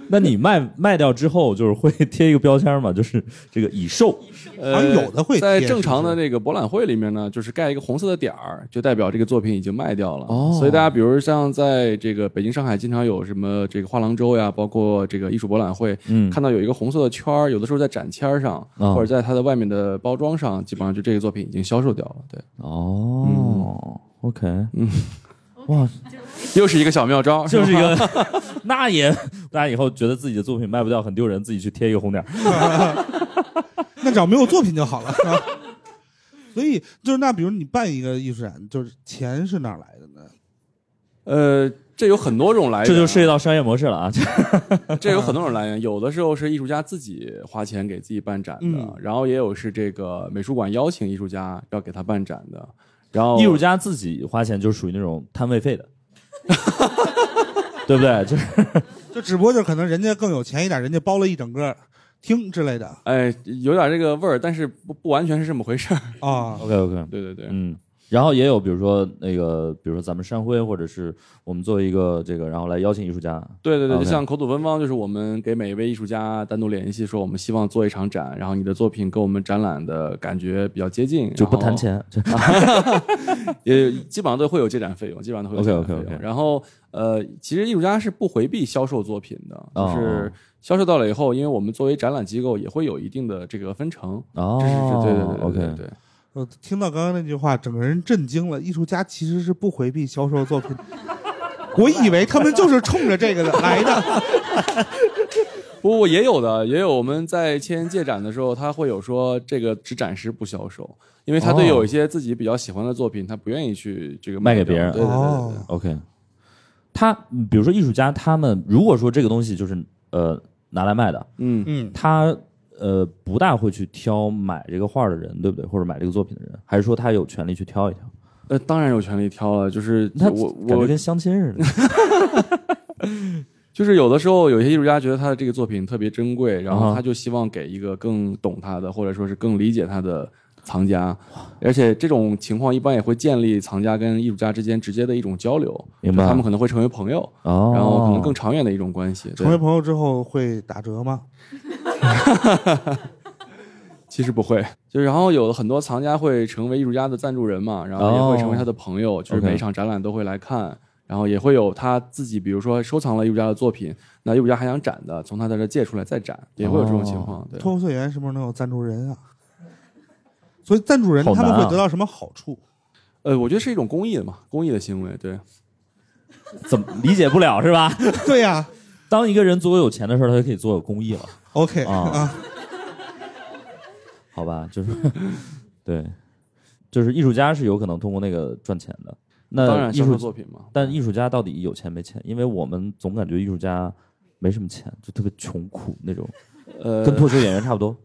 那你卖卖掉之后，就是会贴一个标签嘛，就是这个已售。呃，好像有的会在正常的那个博览会里面呢，就是盖一个红色的点儿，就代表这个作品已经卖掉了。哦。所以大家比如像在这个北京、上海，经常有什么这个画廊周呀，包括这个艺术博览会，嗯。看到有一个红色的圈儿，有的时候在展签儿上，哦或者在它的外面的包装上，基本上就这个作品已经销售掉了。对，哦，OK，嗯，哇，又是一个小妙招，就是一个，那也大家以后觉得自己的作品卖不掉很丢人，自己去贴一个红点儿。那只要没有作品就好了。啊所以就是那，比如你办一个艺术展，就是钱是哪来的呢？呃，这有很多种来源啊，这就涉及到商业模式了啊！这有很多种来源，有的时候是艺术家自己花钱给自己办展的，嗯然后也有是这个美术馆邀请艺术家要给他办展的，然后艺术家自己花钱就属于那种摊位费的，对不对？就是 就只不过就是可能人家更有钱一点，人家包了一整个厅之类的哎有点这个味儿，但是不不完全是这么回事儿。啊。OK OK，对对对，嗯。然后也有，比如说那个，比如说咱们山辉，或者是我们作为一个这个，然后来邀请艺术家。对对对，就像口吐芬芳，就是我们给每一位艺术家单独联系，说我们希望做一场展，然后你的作品跟我们展览的感觉比较接近，就不谈钱，就 也基本上都会有借展费用，基本上都会有借展费用。OK，OK，OK 然后呃，其实艺术家是不回避销售作品的，哦就是销售到了以后，因为我们作为展览机构也会有一定的这个分成。哦这是是对对对对 OK 对对。我听到刚刚那句话，整个人震惊了。艺术家其实是不回避销售作品，我以为他们就是冲着这个的来的。不不也有的，也有。我们在签借展的时候，他会有说这个只展示不销售，因为他对哦有一些自己比较喜欢的作品，他不愿意去这个卖给别人对对对对哦。对 OK，他嗯比如说艺术家，他们如果说这个东西就是呃拿来卖的，嗯，嗯，他呃不大会去挑买这个画的人，对不对？或者买这个作品的人，还是说他有权利去挑一挑？呃，当然有权利挑了，就是他我我跟相亲似的。就是有的时候有些艺术家觉得他的这个作品特别珍贵，然后他就希望给一个更懂他的，或者说是更理解他的藏家，而且这种情况一般也会建立藏家跟艺术家之间直接的一种交流，明白他们可能会成为朋友，哦，然后可能更长远的一种关系。成为朋友之后会打折吗？其实不会，就然后有的很多藏家会成为艺术家的赞助人嘛，然后也会成为他的朋友，就是每一场展览都会来看，然后也会有他自己，比如说收藏了艺术家的作品，那艺术家还想展的，从他在这借出来再展，也会有这种情况。对，脱口秀演员什么时候能有赞助人啊？所以赞助人啊他们会得到什么好处？呃，我觉得是一种公益的嘛，公益的行为。对，怎么理解不了是吧？对呀当一个人足够有钱的时候，他就可以做公益了，，OK 啊啊，好吧？就是对，就是艺术家是有可能通过那个赚钱的。当那然销售艺术作品嘛。但艺术家到底有钱没钱？因为我们总感觉艺术家没什么钱，就特别穷苦那种，呃，跟脱口秀演员差不多。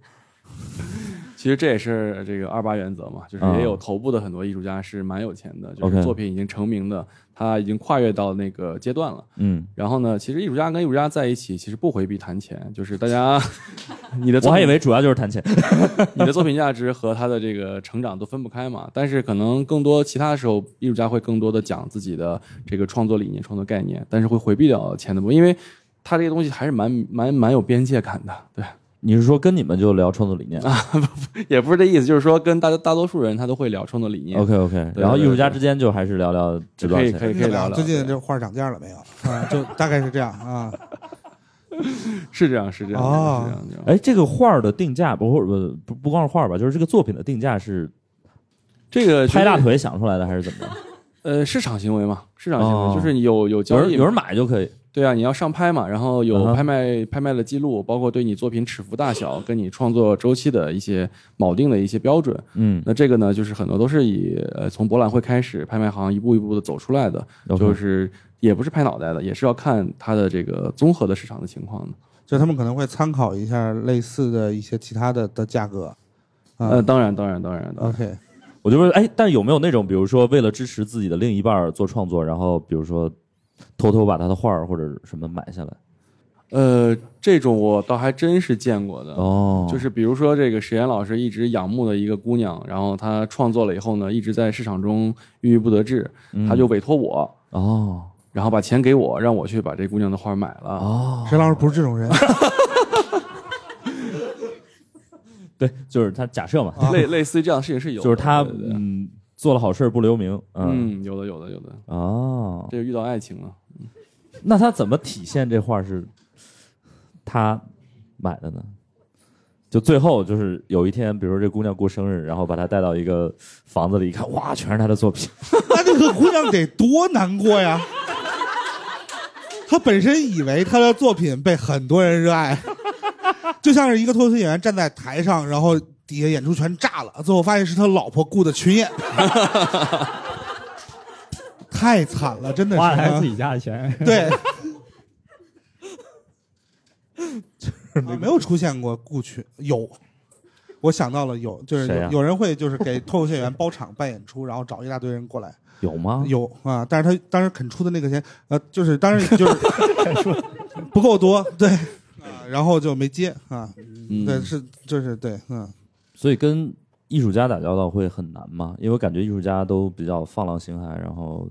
其实这也是这个二八原则嘛，就是啊也有头部的很多艺术家是蛮有钱的，就是作品已经成名的，他已经跨越到那个阶段了。嗯，然后呢，其实艺术家跟艺术家在一起，其实不回避谈钱，就是大家 你的我还以为主要就是谈钱。你的作品价值和他的这个成长都分不开嘛。但是可能更多其他的时候，艺术家会更多的讲自己的这个创作理念、创作概念，但是会回避掉钱的部分，因为他这个东西还是蛮蛮蛮有边界感的。对，你是说跟你们就聊创作理念啊也不是这意思，就是说跟大大多数人他都会聊创作理念。？OK OK，对然后艺术家之间就还是聊聊值多少可以可以。可以聊聊。最近这画涨价了没有？啊，就大概是这样啊。是这样是这样哦是这样这样。哎，这个画儿的定价不不不不光是画儿吧，就是这个作品的定价是这个拍大腿想出来的还是怎么着？呃市场行为嘛，市场行哦为就是有有有交易有人买就可以。对啊，你要上拍嘛，然后有拍卖、拍卖的记录，包括对你作品尺幅大小跟你创作周期的一些锚定的一些标准。嗯，那这个呢，就是很多都是以呃从博览会开始，拍卖行一步一步的走出来的就是也不是拍脑袋的，也是要看它的这个综合的市场的情况的。就他们可能会参考一下类似的一些其他的的价格。啊、呃，当然，当然，当然，当然 OK，我就问，哎，但有没有那种，比如说为了支持自己的另一半做创作，然后比如说偷偷把他的画儿或者什么买下来？呃，这种我倒还真是见过的。哦，就是比如说这个史岩老师一直仰慕的一个姑娘，然后她创作了以后呢，一直在市场中郁郁不得志，嗯她就委托我，哦然后把钱给我，让我去把这姑娘的画买了。哦，沈老师不是这种人。对，就是他假设嘛，类类似于这样的事情是有的，就是他对对对嗯做了好事不留名，嗯嗯，有的有的有的，哦，这就遇到爱情了。那他怎么体现这画是他买的呢？就最后就是有一天，比如说这姑娘过生日，然后把她带到一个房子里，一看，哇，全是她的作品。那这个姑娘得多难过呀！她本身以为她的作品被很多人热爱，就像是一个脱口秀演员站在台上，然后底下演出全炸了，最后发现是他老婆雇的群演，太惨了，真的是。花自己家的钱。对，啊没有出现过雇群，有，我想到了有，就是有有人会就是给脱口秀演员包场办演出，然后找一大堆人过来，有吗？有啊，但是他当时肯出的那个钱，呃，就是当时就是不够多，对，啊，然后就没接啊，嗯，对，是就是对，嗯，所以跟艺术家打交道会很难吗？因为我感觉艺术家都比较放浪形骸，然后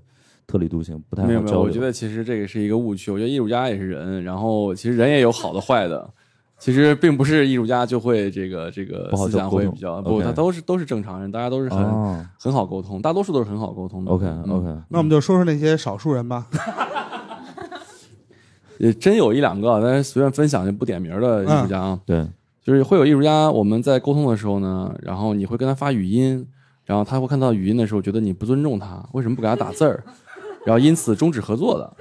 特立独行，不太好没有没有，我觉得其实这个是一个误区。我觉得艺术家也是人，然后其实人也有好的坏的。其实并不是艺术家就会这个这个不好思想会比较不，他都是都是正常人，大家都是很、哦很好沟通，大多数都是很好沟通的。，OK 嗯 OK，那我们就说说那些少数人吧，也真有一两个，但是随便分享就不点名的艺术家啊。对，就是会有艺术家，我们在沟通的时候呢，然后你会跟他发语音，然后他会看到语音的时候觉得你不尊重他，为什么不给他打字儿，然后因此终止合作的。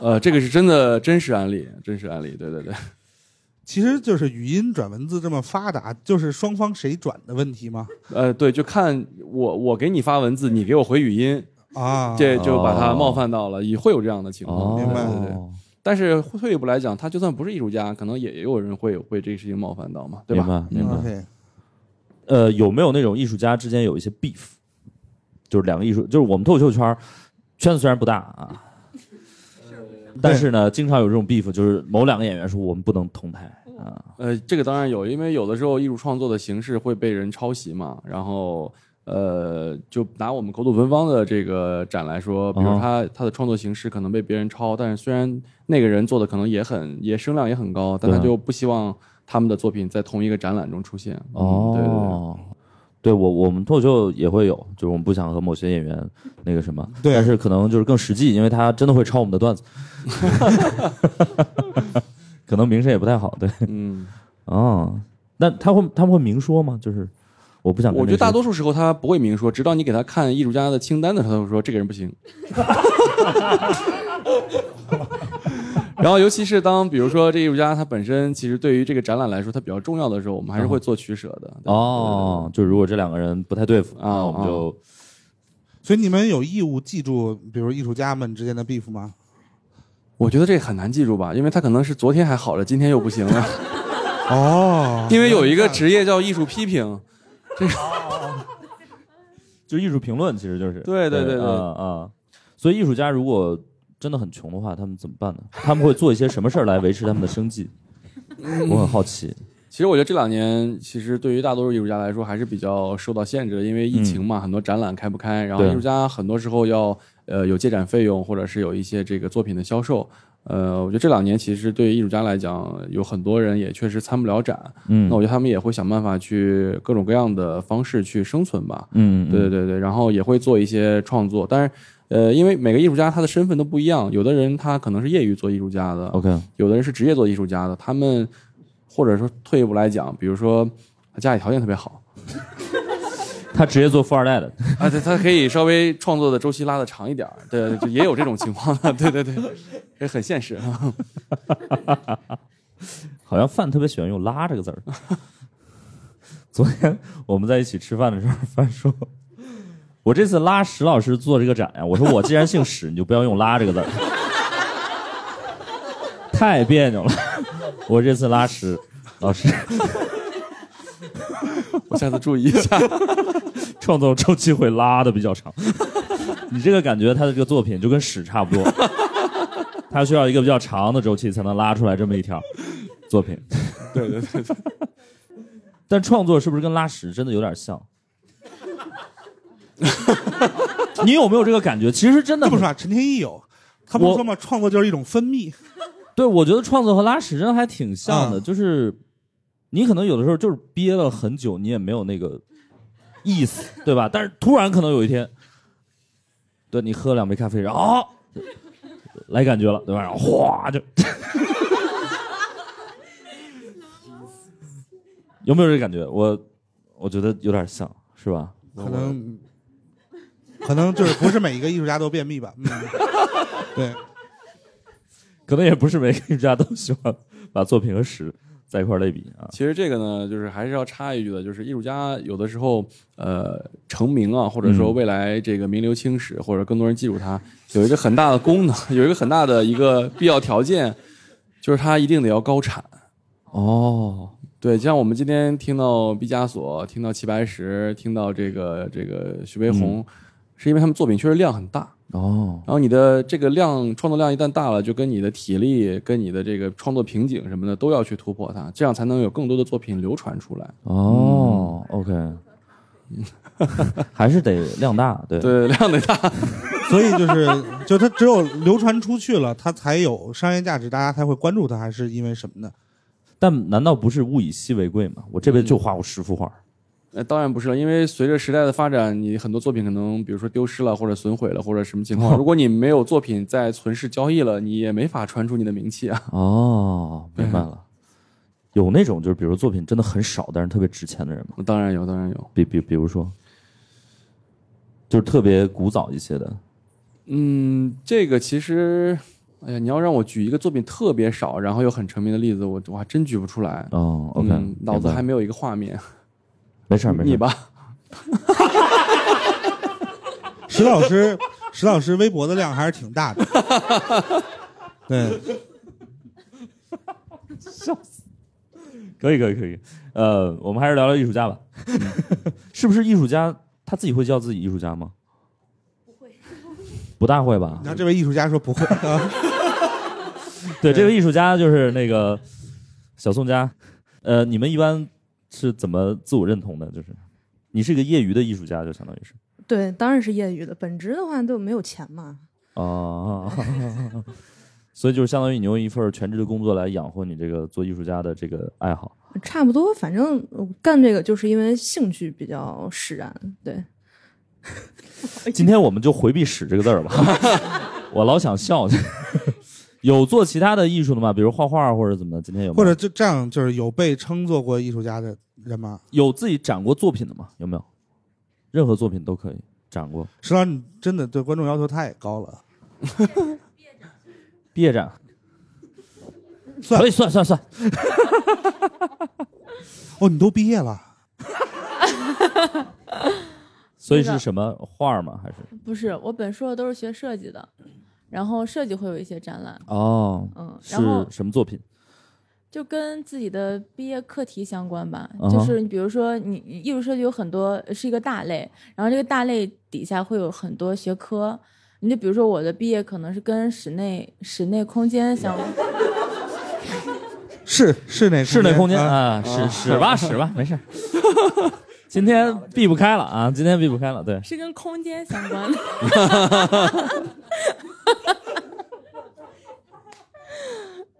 呃，这个是真的真实案例，真实案例，对对对。其实就是语音转文字这么发达，就是双方谁转的问题吗？呃，对，就看我我给你发文字，你给我回语音，啊，这就把他冒犯到了，也会有这样的情况。哦，明白对对对。但是退一步来讲，他就算不是艺术家，可能也也有人会会这个事情冒犯到嘛，对明吧？白明白。呃，有没有那种艺术家之间有一些 beef？就是两个艺术，就是我们脱口秀圈儿圈子虽然不大啊，但是呢，经常有这种 beef，就是某两个演员说我们不能同台啊。呃，这个当然有，因为有的时候艺术创作的形式会被人抄袭嘛。然后，呃，就拿我们口吐芬芳的这个展来说，比如嗯他、他的创作形式可能被别人抄，但是虽然那个人做的可能也很也声量也很高，但他就不希望他们的作品在同一个展览中出现。嗯哦，对对对。对我我们脱口秀也会有，就是我们不想和某些演员那个什么，对。但是可能就是更实际，因为他真的会抄我们的段子，可能名声也不太好，对，嗯，哦，那他会他们会明说吗？就是我不想我觉得大多数时候他不会明说，直到你给他看艺术家的清单的时候，他会说这个人不行。然后，尤其是当比如说这艺术家他本身其实对于这个展览来说他比较重要的时候，我们还是会做取舍的。哦，就如果这两个人不太对付啊我们就所以你们有义务记住，比如艺术家们之间的 beef 吗？我觉得这很难记住吧，因为他可能是昨天还好了，今天又不行了。哦，因为有一个职业叫艺术批评，就艺术评论，其实就是对对对对啊啊。所以艺术家如果真的很穷的话，他们怎么办呢？他们会做一些什么事儿来维持他们的生计？我很好奇。其实我觉得这两年，其实对于大多数艺术家来说还是比较受到限制的，因为疫情嘛，很多展览开不开，然后艺术家很多时候要呃有借展费用，或者是有一些这个作品的销售。呃，我觉得这两年其实对于艺术家来讲，有很多人也确实参不了展，嗯那我觉得他们也会想办法去各种各样的方式去生存吧。嗯，对对对对，然后也会做一些创作，但是呃，因为每个艺术家他的身份都不一样，有的人他可能是业余做艺术家的，OK，有的人是职业做艺术家的，他们或者说退一步来讲，比如说他家里条件特别好他直接做富二代的，啊，对，他可以稍微创作的周期拉的长一点儿，对，就也有这种情况的，对对对，也很现实。好像范特别喜欢用“拉”这个字儿。昨天我们在一起吃饭的时候，范说：“我这次拉史老师做这个展呀。”我说：“我既然姓史，你就不要用‘拉’这个字儿，太别扭了。”我这次拉史老师 我下次注意一下。创作周期会拉的比较长。你这个感觉，他的这个作品就跟屎差不多，他需要一个比较长的周期才能拉出来这么一条作品。对对对对，但创作是不是跟拉屎真的有点像？你有没有这个感觉？其实真的很这么说啊，陈天一有，他不是说嘛，创作就是一种分泌。对，我觉得创作和拉屎真的还挺像的，嗯就是你可能有的时候就是憋了很久，你也没有那个意思，对吧？但是突然可能有一天，对你喝两杯咖啡，然后、啊、来感觉了，对吧？然后哗就，有没有这个感觉？我我觉得有点像，是吧？可能，可能就是不是每一个艺术家都便秘吧？嗯，对，可能也不是每个艺术家都喜欢把作品和屎在一块儿类比啊。其实这个呢，就是还是要插一句的，就是艺术家有的时候，呃，成名啊，或者说嗯未来这个名留青史，或者更多人记住他，有一个很大的功能，有一个很大的一个必要条件，就是他一定得要高产。哦，对，就像我们今天听到毕加索，听到齐白石，听到这个这个徐悲鸿，是因为他们作品确实量很大。哦，然后你的这个量创作量一旦大了，就跟你的体力、跟你的这个创作瓶颈什么的都要去突破它，这样才能有更多的作品流传出来。哦、o k 还是得量大，对，对，量得大。所以就是，就它只有流传出去了，它才有商业价值，大家才会关注它，还是因为什么呢？但难道不是物以稀为贵吗？我这辈子就画过十幅画，呃，当然不是了，因为随着时代的发展，你很多作品可能，比如说丢失了，或者损毁了，或者什么情况，如果你没有作品在存世交易了，你也没法传出你的名气啊。哦，明白了。有那种就是，比如作品真的很少，但是特别值钱的人吗？当然有，当然有。比比比如说，就是特别古早一些的，嗯，这个其实哎呀，你要让我举一个作品特别少，然后又很成名的例子，我我还真举不出来。哦，OK，嗯脑子还没有一个画面。没事没事，你吧，石老师，石老师微博的量还是挺大的。对，可以可以可以，呃，我们还是聊聊艺术家吧。是不是艺术家他自己会叫自己艺术家吗？不会，不大会吧你？看这位艺术家说不会啊，对，这位艺术家就是那个小宋家。呃，你们一般是怎么自我认同的？就是你是一个业余的艺术家，就相当于是对，当然是业余的。本职的话都没有钱嘛。哦，所以就是相当于你用一份全职的工作来养活你这个做艺术家的这个爱好。差不多，反正呃干这个就是因为兴趣比较使然。对，今天我们就回避“使”这个字儿吧，我老想笑。有做其他的艺术的吗？比如画画或者怎么的？今天有没有或者就这样，就是有被称作过艺术家的人吗？有自己展过作品的吗？有没有？任何作品都可以展过。石老师，你真的对观众要求太高了。毕业展算可以算算算，哦，你都毕业了，所以是什么画吗？还是不是，我本硕都是学设计的，然后设计会有一些展览，哦，嗯，是然后什么作品？就跟自己的毕业课题相关吧。就是你比如说你，艺术设计有很多是一个大类，然后这个大类底下会有很多学科。你就比如说我的毕业可能是跟室内室内空间相关，是室内室内空间啊，啊，使使吧使吧，没事。今天避不开了啊，今天避不开了，对，是跟空间相关的。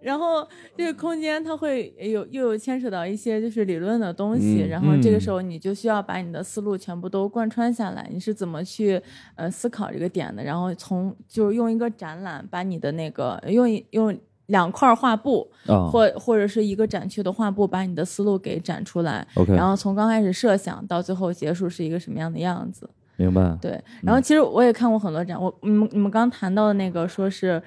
然后这个空间它会有又有牵扯到一些就是理论的东西，嗯然后这个时候你就需要把你的思路全部都贯穿下来，你是怎么去呃思考这个点的，然后从就是用一个展览把你的那个用一用两块画布啊或或者是一个展区的画布把你的思路给展出来。然后从刚开始设想到最后结束是一个什么样的样子。明白。对，然后其实我也看过很多展，我你们你们刚谈到的那个说是，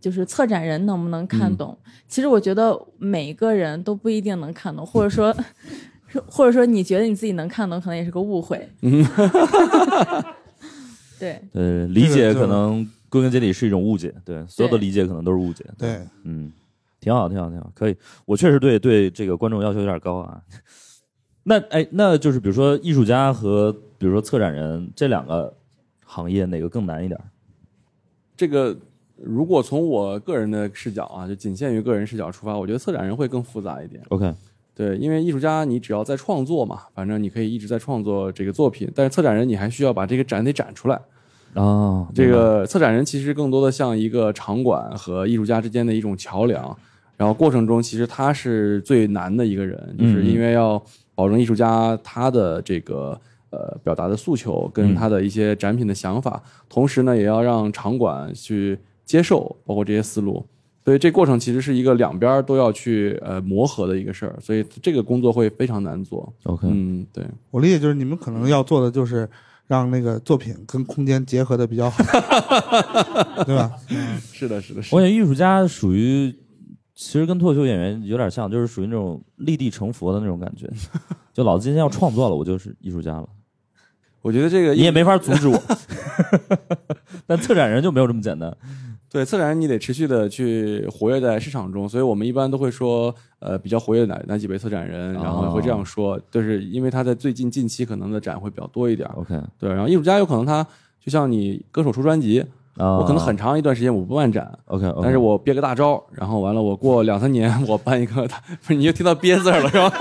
就是策展人能不能看懂？其实我觉得每一个人都不一定能看懂，或者说，或者说你觉得你自己能看懂，可能也是个误会。对，呃，理解可能归根结底是一种误解，对，所有的理解可能都是误解。对，嗯，挺好，挺好，挺好，可以。我确实对对这个观众要求有点高啊。那哎，那就是比如说艺术家和比如说策展人这两个行业，哪个更难一点？这个如果从我个人的视角啊，就仅限于个人视角出发，我觉得策展人会更复杂一点。OK，对，因为艺术家你只要在创作嘛，反正你可以一直在创作这个作品，但是策展人你还需要把这个展得展出来。啊，这个策展人其实更多的像一个场馆和艺术家之间的一种桥梁，然后过程中其实他是最难的一个人，就是因为要保证艺术家他的这个呃表达的诉求跟他的一些展品的想法，同时呢也要让场馆去接受包括这些思路。所以这过程其实是一个两边儿都要去呃磨合的一个事儿，所以这个工作会非常难做。OK，嗯，对，我理解就是你们可能要做的就是让那个作品跟空间结合的比较好，对吧？是的，是的，是的。我感觉艺术家属于，其实跟脱口秀演员有点像，就是属于那种立地成佛的那种感觉。就老子今天要创作了，我就是艺术家了，我觉得这个你也没法阻止我。但策展人就没有这么简单。对，策展人你得持续的去活跃在市场中，所以我们一般都会说，呃，比较活跃的哪哪几位策展人，然后会这样说，就是因为他在最近近期可能的展会比较多一点儿。OK，对，然后艺术家有可能他就像你歌手出专辑，啊，我可能很长一段时间我不办展，OK，, 但是我憋个大招，然后完了我过两三年 我办一个，不是你又听到憋字儿了是吧？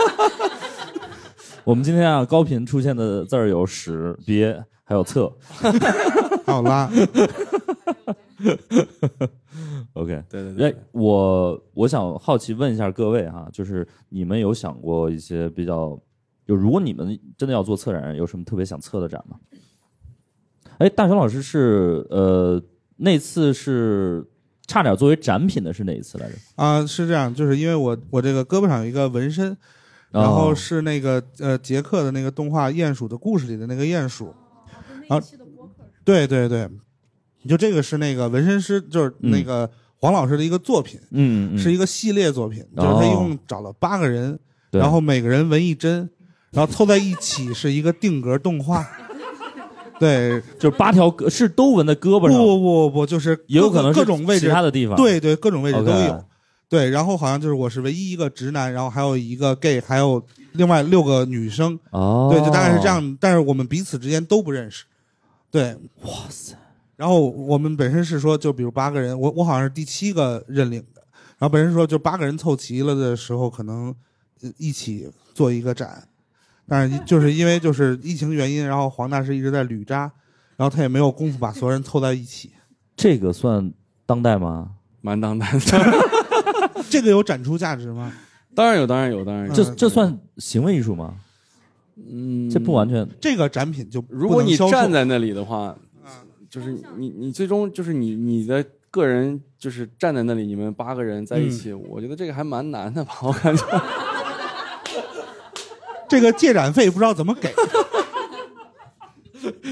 我们今天啊，高频出现的字儿有使、憋，还有侧。还有拉，OK，对对对哎，我我想好奇问一下各位哈，就是你们有想过一些比较，就如果你们真的要做策展人，有什么特别想策的展吗？哎，大雄老师是呃那次是差点作为展品的是哪一次来着？啊，是这样，就是因为我我这个胳膊上有一个纹身，然后哦是那个呃杰克的那个动画《鼹鼠的故事》里的那个鼹鼠，然后对对对，就这个是那个纹身师，就是那个黄老师的一个作品，嗯嗯，是一个系列作品，就是哦他一共找了八个人，然后每个人纹一针，然后凑在一起是一个定格动画。对，就是八条胳是都纹在胳膊不上，不不不不，就是也有可能是各种位置其他的地方。对对，各种位置都有。对，然后好像就是我是唯一一个直男，然后还有一个 gay，还有另外六个女生。哦，对，就大概是这。样。但是我们彼此之间都不认识。对，哇塞，然后我们本身是说，就比如八个人，我我好像是第七个认领的。然后本身说，就八个人凑齐了的时候，可能呃一起做一个展。但是就是因为就是疫情原因，然后黄大师一直在旅扎，然后他也没有功夫把所有人凑在一起。这个算当代吗？蛮当代的，这个有展出价值吗？当然有，当然有，当然有。这嗯这算行为艺术吗？嗯，这不完全这个展品就如果你站在那里的话，就是你你最终就是你你的个人就是站在那里，你们八个人在一起，我觉得这个还蛮难的吧，我感觉。这个借展费不知道怎么给。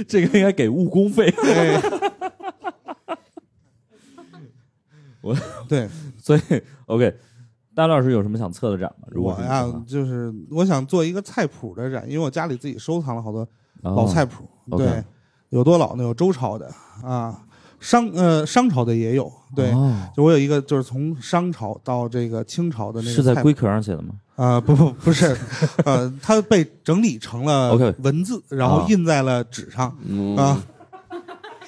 这个应该给误工费。对，我对 所以 OK，大老师有什么想测的展吗？如果我呀就是我想做一个菜谱的展，因为我家里自己收藏了好多哦老菜谱。对，有多老呢？有周朝的啊，商呃商朝的也有。对，哦就我有一个就是从商朝到这个清朝的那个是在龟壳上写的吗？啊、不不不是，呃，它被整理成了文字，然后啊印在了纸上。嗯啊，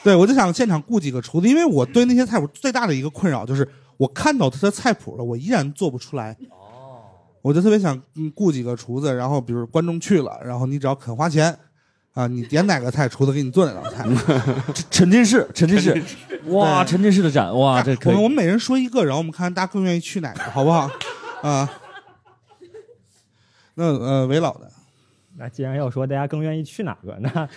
对，我就想现场雇几个厨子，因为我对那些菜谱最大的一个困扰就是，我看到他的菜谱了，我依然做不出来。哦，我就特别想嗯雇几个厨子，然后比如观众去了，然后你只要肯花钱，啊，你点哪个菜，厨子给你做哪道菜。沉浸式，沉浸式，哇，沉浸式的展，哇，这可以我们我们每人说一个，然后我们看看大家更愿意去哪个，好不好？啊，那呃，韦老的，那既然要说大家更愿意去哪个，那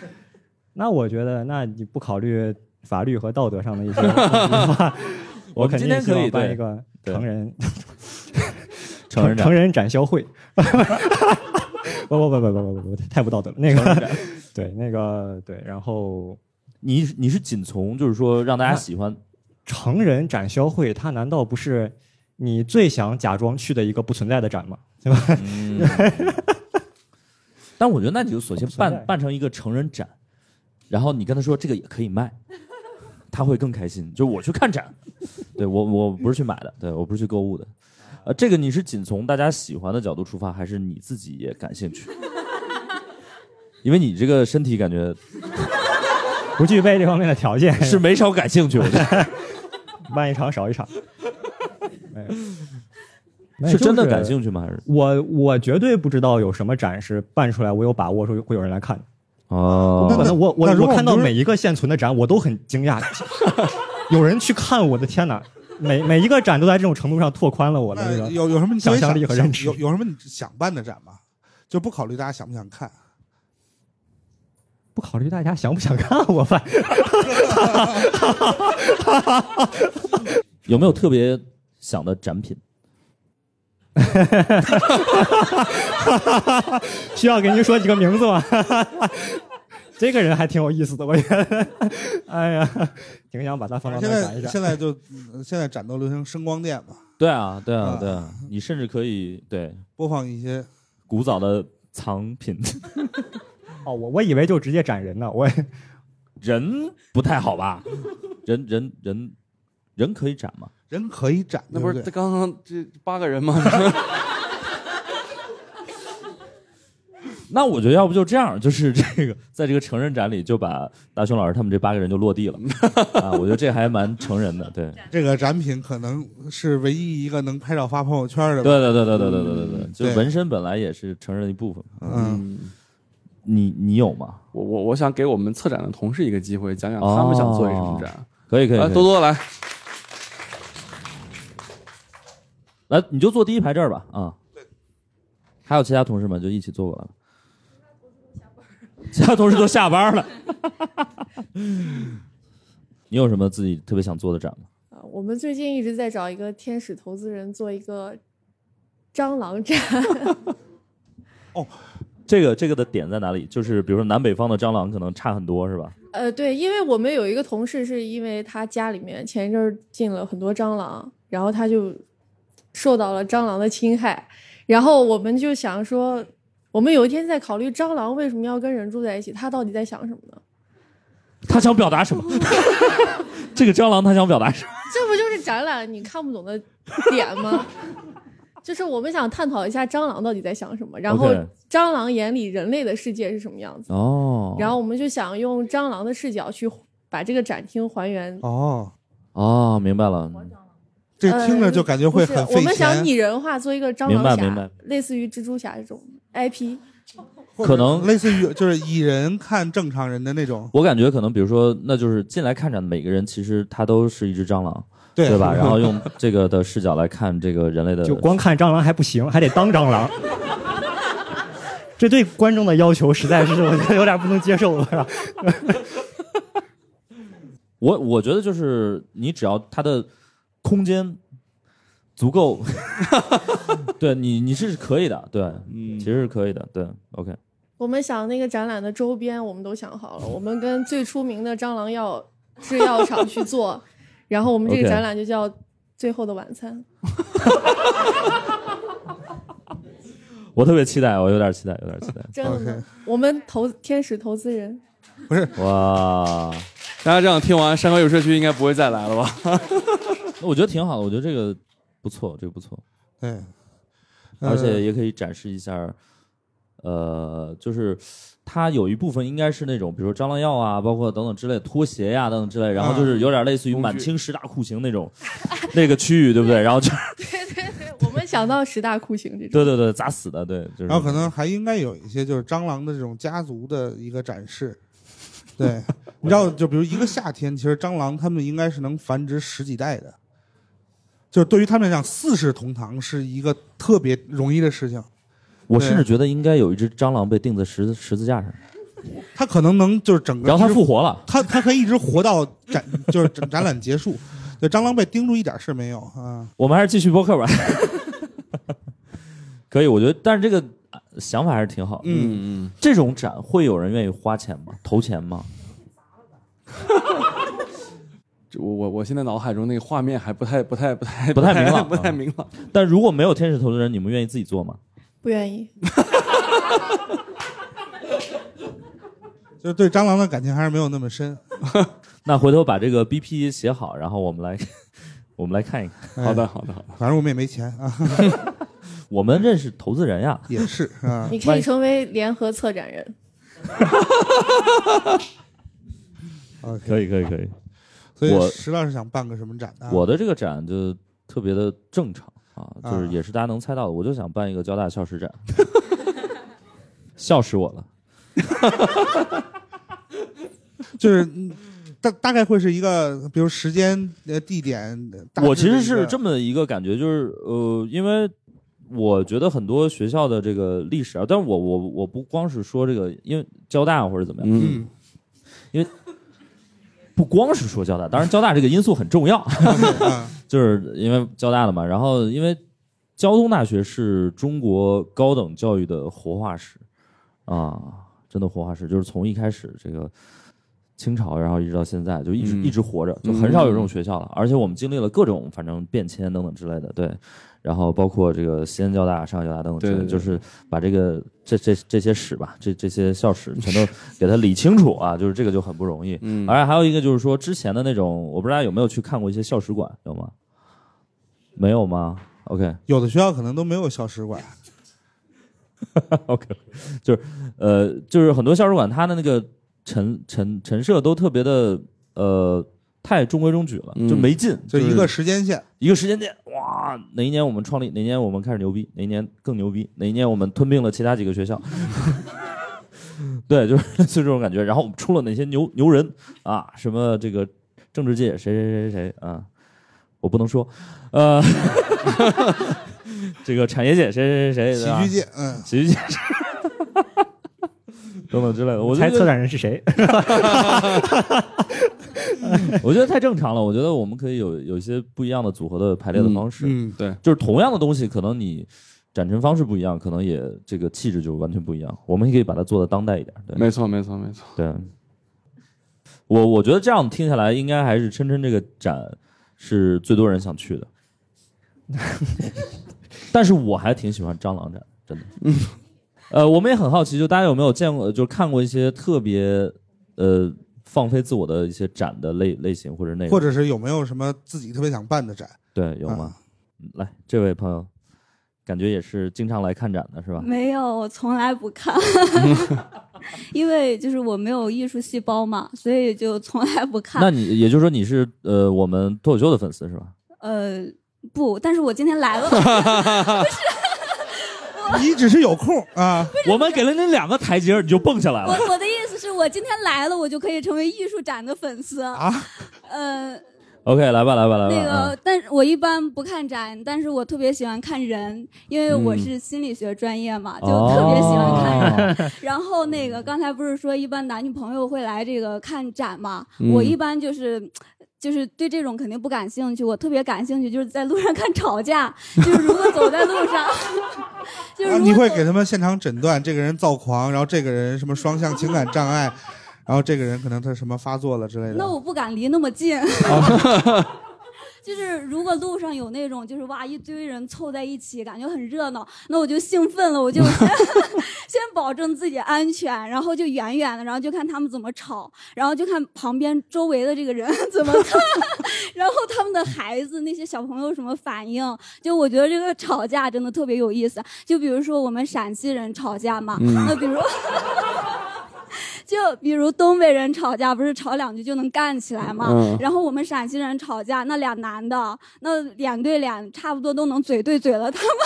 那我觉得，那你不考虑法律和道德上的一些 我肯定可以办一个成人 成人展成人展销会。不不不不不不不，太不道德了。那个对那个对，然后你你是仅从就是说让大家喜欢成人展销会，它难道不是你最想假装去的一个不存在的展吗？对吧？嗯，但我觉得那你就索性办办成一个成人展，然后你跟他说这个也可以卖，他会更开心。就是我去看展，对我我不是去买的，对我不是去购物的。呃，这个你是仅从大家喜欢的角度出发，还是你自己也感兴趣？因为你这个身体感觉 不具备这方面的条件，是没少感兴趣，我觉得办一场少一场。哎是真的感兴趣吗？还是我我绝对不知道有什么展示办出来，我有把握说会有人来看的。哦可能我我我看到每一个现存的展，我都很惊讶，有人去看，我的天哪！每每一个展都在这种程度上拓宽了我的这个。有有什么想象力和认知有有什么你想办的展吗？就不考虑大家想不想看。不考虑大家想不想看，我发 有没有特别想的展品？需要给您说几个名字吗？这个人还挺有意思的，我觉得。哎呀，挺想把他放到那展一展。在现在就嗯现在展都流行声光电嘛，对啊，对啊啊，对啊，你甚至可以对播放一些古早的藏品，哦，我我以为就直接展人呢，我人不太好吧？人人人人可以展吗？人可以展，那不是对对刚刚这八个人吗？那我觉得要不就这样，就是这个在这个成人展里就把大雄老师他们这八个人就落地了 啊，我觉得这还蛮成人的，对，这个展品可能是唯一一个能拍照发朋友圈的。对对对对对对对对对，就纹身本来也是成人的一部分，嗯，你你有吗？我我我想给我们策展的同事一个机会，讲讲他们想做一什么展。来，可以可以可以多多来，来，你就坐第一排这儿吧，啊，对还有其他同事们就一起坐过来了。其他同事都下班了。你有什么自己特别想做的展吗？啊，我们最近一直在找一个天使投资人做一个蟑螂展。哦这个这个的点在哪里？就是比如说南北方的蟑螂可能差很多，是吧？呃，对，因为我们有一个同事，是因为他家里面前一阵儿进了很多蟑螂，然后他就受到了蟑螂的侵害，然后我们就想说，我们有一天在考虑蟑螂为什么要跟人住在一起，它到底在想什么呢？他想表达什么？这个蟑螂他想表达什么？这不就是展览你看不懂的点吗？就是我们想探讨一下蟑螂到底在想什么，然后蟑螂眼里人类的世界是什么样子，哦，然后我们就想用蟑螂的视角去把这个展厅还原。哦，哦，明白了，这听着就感觉会很费我们想，拟人化做一个蟑明白螂明白侠，类似于蜘蛛侠这种 IP。可能类似于就是蚁人看正常人的那种，我感觉可能，比如说，那就是进来看展的每个人，其实他都是一只蟑螂，对对吧？然后用这个的视角来看这个人类的，就光看蟑螂还不行，还得当蟑螂。这对观众的要求实在是我觉得有点不能接受了。是 吧我我觉得就是你只要他的空间足够，对你你是可以的，对，嗯。其实是可以的，对，OK，我们想那个展览的周边，我们都想好了，我们跟最出名的蟑螂药制药厂去做，然后我们这个展览就叫《最后的晚餐》。我特别期待，我有点期待，有点期待，真的？我们投天使投资人，哇，大家这样听完，山河有社区应该不会再来了吧？那 我觉得挺好的，我觉得这个不错，这个不错，对，而且呃也可以展示一下，呃，就是它有一部分应该是那种，比如说蟑螂药啊，包括等等之类拖鞋呀、等等之类，然后就是有点类似于满清十大酷刑那种 那个区域，对不对？然后就对 对对我们想到十大酷刑这种。对对对，砸死的，对，就是。然后可能还应该有一些就是蟑螂的这种家族的一个展示。对，你知道，就比如一个夏天，其实蟑螂它们应该是能繁殖十几代的，就是对于他们来讲，四世同堂是一个特别容易的事情。我甚至觉得应该有一只蟑螂被钉在十字十字架上，它可能能就是整个，然后它复活了。它它可以一直活到展 就是展展览结束。对，蟑螂被钉住一点事没有啊。我们还是继续播客吧。可以，我觉得，但是这个呃想法还是挺好的。嗯，嗯这种展会有人愿意花钱吗？投钱吗？这我我我现在脑海中那个画面还不太不太不太不太明朗不太明朗。但如果没有天使投资人，你们愿意自己做吗？不愿意。就是对蟑螂的感情还是没有那么深。那回头把这个 BP 写好，然后我们来我们来看一看。好的好的好的，反正我们也没钱啊，我们认识投资人呀，也是啊。你可以成为联合策展人。OK，可以可以可以。所以我石老师想办个什么展呢？我的这个展就特别的正常啊，就是啊也是大家能猜到的，我就想办一个交大校史展，笑死我了。就是嗯大大概会是一个，比如时间、呃地点。我其实是这么一个感觉，就是呃，因为我觉得很多学校的这个历史啊，但是我我我不光是说这个，因为交大或者怎么样，嗯嗯不光是说交大，当然交大这个因素很重要，啊 就是因为交大的嘛，然后因为交通大学是中国高等教育的活化石啊，真的活化石，就是从一开始这个清朝，然后一直到现在，就一直、嗯一直活着，就很少有这种学校了。而且我们经历了各种反正变迁等等之类的，对。然后包括这个西安交大、上海交大等等之类的，对对对就是把这个这这这些史吧，这这些校史 全都给它理清楚啊，就是这个就很不容易。嗯而且还有一个就是说，之前的那种，我不知道大家有没有去看过一些校史馆，有吗？没有吗？OK 有的学校可能都没有校史馆。OK，就是呃，就是很多校史馆它的那个陈陈陈设都特别的呃太中规中矩了，嗯就没劲，就一个时间线，一个时间点，哇，哪一年我们创立，哪一年我们开始牛逼，哪一年更牛逼，哪一年我们吞并了其他几个学校。对，就是类似于这种感觉。然后我们出了哪些牛牛人啊？什么这个政治界谁谁谁谁谁啊？我不能说，呃，这个产业界谁谁谁谁，喜剧界，嗯，喜剧界等等之类的。我猜策展人是谁？我觉得太正常了。我觉得我们可以有有一些不一样的组合的排列的方式。嗯，对，就是同样的东西，可能你展陈方式不一样，可能也这个气质就完全不一样。我们也可以把它做的当代一点，对没错没错没错。对。我我觉得这样听下来，应该还是琛琛这个展是最多人想去的。但是我还挺喜欢蟑螂展，真的。呃，我们也很好奇，就大家有没有见过，就看过一些特别呃放飞自我的一些展的类类型或者内容，或者是有没有什么自己特别想办的展？对有吗？来，这位朋友，感觉也是经常来看展的是吧？没有，我从来不看，因为就是我没有艺术细胞嘛，所以就从来不看。那你也就是说你是呃我们脱口秀的粉丝是吧？呃不，但是我今天来了，不是。你只是有空啊，我们给了你两个台阶你就蹦下来了。我我的意思是我今天来了，我就可以成为艺术展的粉丝啊。呃 OK，来吧，来吧，来吧。那个，但是我一般不看展，但是我特别喜欢看人，因为我是心理学专业嘛，就特别喜欢看人。然后那个刚才不是说一般男女朋友会来这个看展嘛？我一般就是。就是对这种肯定不感兴趣，我特别感兴趣，就是在路上看吵架，就是如果走在路上，就是你会给他们现场诊断这个人躁狂，然后这个人什么双向情感障碍，然后这个人可能他什么发作了之类的。那我不敢离那么近。就是如果路上有那种就是哇一堆人凑在一起，感觉很热闹，那我就兴奋了，我就 先先保证自己安全，然后就远远的，然后就看他们怎么吵，然后就看旁边周围的这个人怎么 看，然后他们的孩子那些小朋友什么反应，就我觉得这个吵架真的特别有意思。就比如说我们陕西人吵架嘛，那比如。就比如东北人吵架，不是吵两句就能干起来吗？然后我们陕西人吵架，那俩男的，那脸对脸，差不多都能嘴对嘴了，他们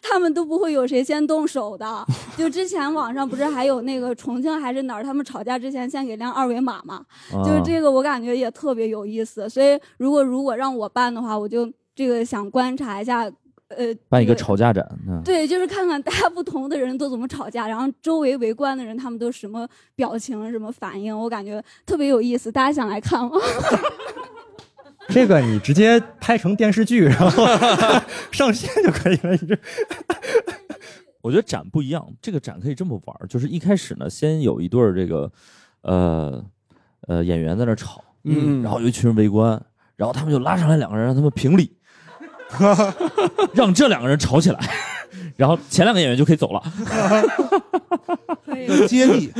他们都不会有谁先动手的。就之前网上不是还有那个重庆还是哪儿，他们吵架之前先给亮二维码嘛？就是这个，我感觉也特别有意思。所以如果如果让我办的话，我就这个想观察一下。呃，办一个吵架展，对，就是看看大家不同的人都怎么吵架，然后周围围观的人他们都什么表情、什么反应，我感觉特别有意思。大家想来看吗？这个你直接拍成电视剧，然后 上线就可以了。你这，我觉得展不一样，这个展可以这么玩，就是一开始呢，先有一对儿这个呃呃演员在那吵，嗯，然后有一群人围观，然后他们就拉上来两个人，让他们评理。让这两个人吵起来，然后前两个演员就可以走了。可以接力，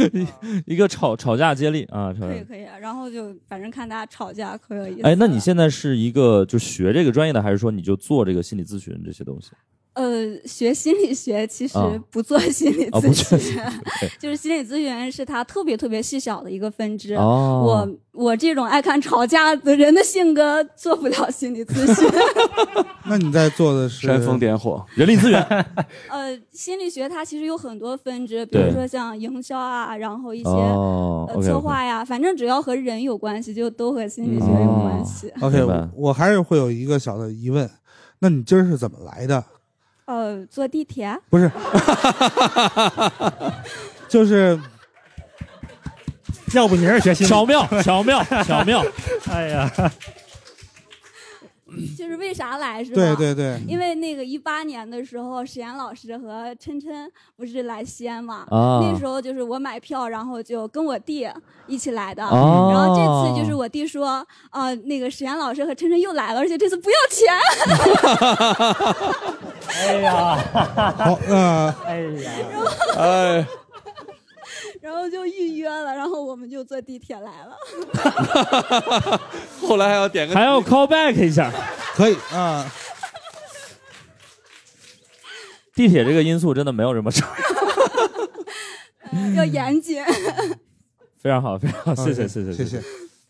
一个吵吵架接力啊，可以可以。然后就反正看大家吵架可有意思。哎，那你现在是一个就学这个专业的，还是说你就做这个心理咨询这些东西？呃，学心理学其实不做心理咨询，就是心理咨询是他特别特别细小的一个分支。我我这种爱看吵架的人的性格做不了心理咨询。那你在做的是煽风点火，人力资源。呃，心理学它其实有很多分支，比如说像营销啊，然后一些呃策划呀，反正只要和人有关系，就都和心理学有关系。OK，我还是会有一个小的疑问，那你今儿是怎么来的？呃，坐地铁不是，就是，要不你是学心巧妙，巧妙，巧妙，哎呀。就是为啥来是吧？对对对，因为那个一八年的时候，史岩老师和琛琛不是来西安嘛？啊，那时候就是我买票，然后就跟我弟一起来的。哦，然后这次就是我弟说，啊，那个史岩老师和琛琛又来了，而且这次不要钱。哎呀，好啊，哎呀，哎。然后就预约了，然后我们就坐地铁来了。后来还要点个，还要 call back 一下，可以啊。地铁这个因素真的没有这么重要，要严谨。非常好，非常好，谢谢，谢谢，谢谢，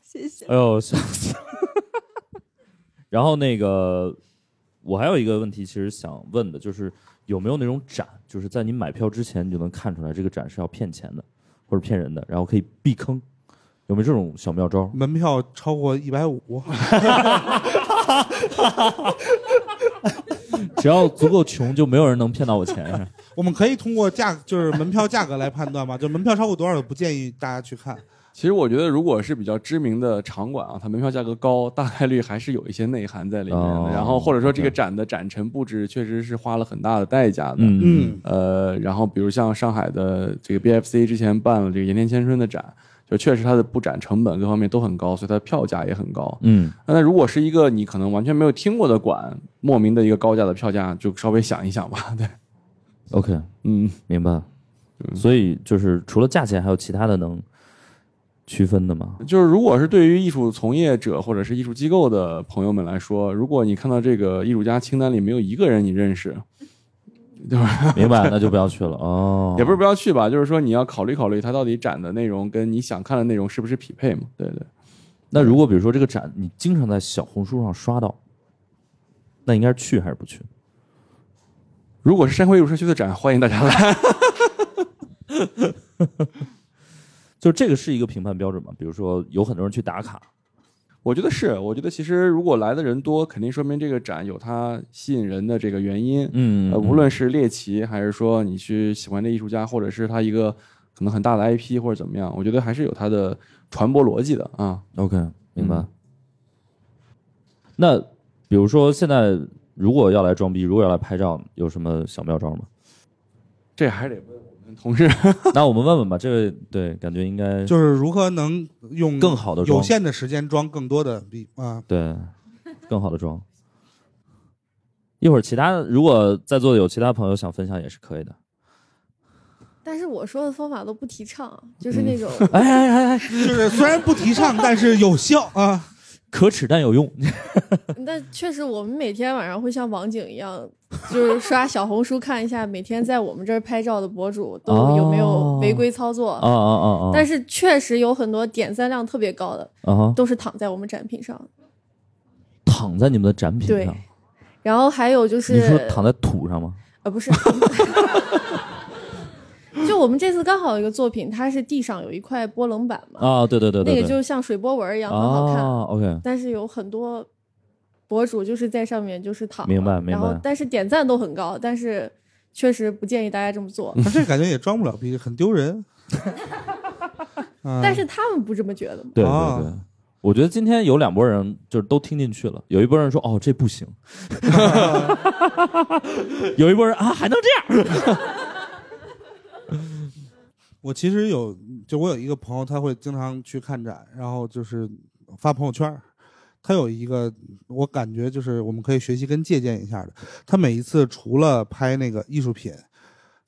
谢谢。哎呦，笑死了。然后那个，我还有一个问题，其实想问的就是，有没有那种展，就是在你买票之前，你就能看出来这个展是要骗钱的？或者骗人的，然后可以避坑，有没有这种小妙招？门票超过一百五，只要足够穷，就没有人能骗到我钱。我们可以通过价，就是门票价格来判断吗？就门票超过多少，不建议大家去看。其实我觉得，如果是比较知名的场馆啊，它门票价格高，大概率还是有一些内涵在里面的。然后或者说这个展的展陈布置确实是花了很大的代价的。嗯呃，然后比如像上海的这个 BFC 之前办了这个盐田千春的展，就确实它的布展成本各方面都很高，所以它的票价也很高。嗯那如果是一个你可能完全没有听过的馆，莫名的一个高价的票价，就稍微想一想吧。对，，OK，嗯，明白。所以就是除了价钱，还有其他的能区分的吗？就是如果是对于艺术从业者或者是艺术机构的朋友们来说，如果你看到这个艺术家清单里没有一个人你认识，明白，那就不要去了。哦，也不是不要去吧，就是说你要考虑考虑它到底展的内容跟你想看的内容是不是匹配嘛？对对。那如果比如说这个展你经常在小红书上刷到，那应该是去还是不去？如果是山辉艺术社区的展，欢迎大家来。就这个是一个评判标准嘛？比如说有很多人去打卡，我觉得是，我觉得其实如果来的人多，肯定说明这个展有它吸引人的这个原因。嗯呃，无论是猎奇，还是说你去喜欢这艺术家，或者是他一个可能很大的 IP 或者怎么样，我觉得还是有它的传播逻辑的啊。OK，明白。嗯那比如说现在如果要来装逼，如果要来拍照，有什么小妙招吗？这还是得问同事。那我们问问吧，这位对，感觉应该就是如何能用更好的装有限的时间装更多的币啊？对更好的装。一会儿其他的，如果在座的有其他朋友想分享，也是可以的。但是我说的方法都不提倡，就是那种、哎哎哎哎，就是虽然不提倡，但是有效啊。可耻但有用。但确实，我们每天晚上会像网警一样，就是刷小红书看一下每天在我们这儿拍照的博主都有没有违规操作。啊啊啊啊！但是确实有很多点赞量特别高的，啊，都是躺在我们展品上。躺在你们的展品对上，然后还有就是，你说躺在土上吗？呃，不是 就我们这次刚好有一个作品，它是地上有一块波棱板嘛，啊，对对对对对，那个就像水波纹一样，很好看。啊，OK，但是有很多博主就是在上面就是躺，明白明白然后但是点赞都很高，但是确实不建议大家这么做。但这感觉也装不了逼，很丢人。啊 但是他们不这么觉得嘛。对对啊对。我觉得今天有两拨人就是都听进去了，有一拨人说哦这不行 有一拨人啊还能这样，我其实有，就我有一个朋友，他会经常去看展，然后就是发朋友圈。他有一个，我感觉就是我们可以学习跟借鉴一下的。他每一次除了拍那个艺术品，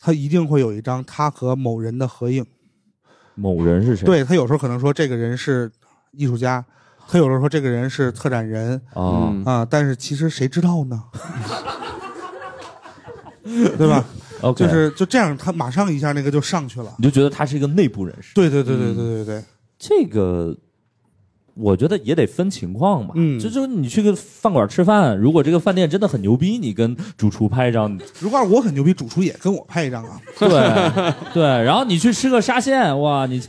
他一定会有一张他和某人的合影。某人是谁？对他有时候可能说这个人是艺术家，他有时候说这个人是策展人啊嗯啊，但是其实谁知道呢？对吧？，OK，就是就这样，他马上一下那个就上去了。你就觉得他是一个内部人士，对对对对对对对，这个我觉得也得分情况吧。嗯就就是你去个饭馆吃饭，如果这个饭店真的很牛逼，你跟主厨拍一张，如果我很牛逼，主厨也跟我拍一张啊。对对，然后你去吃个沙县，哇，你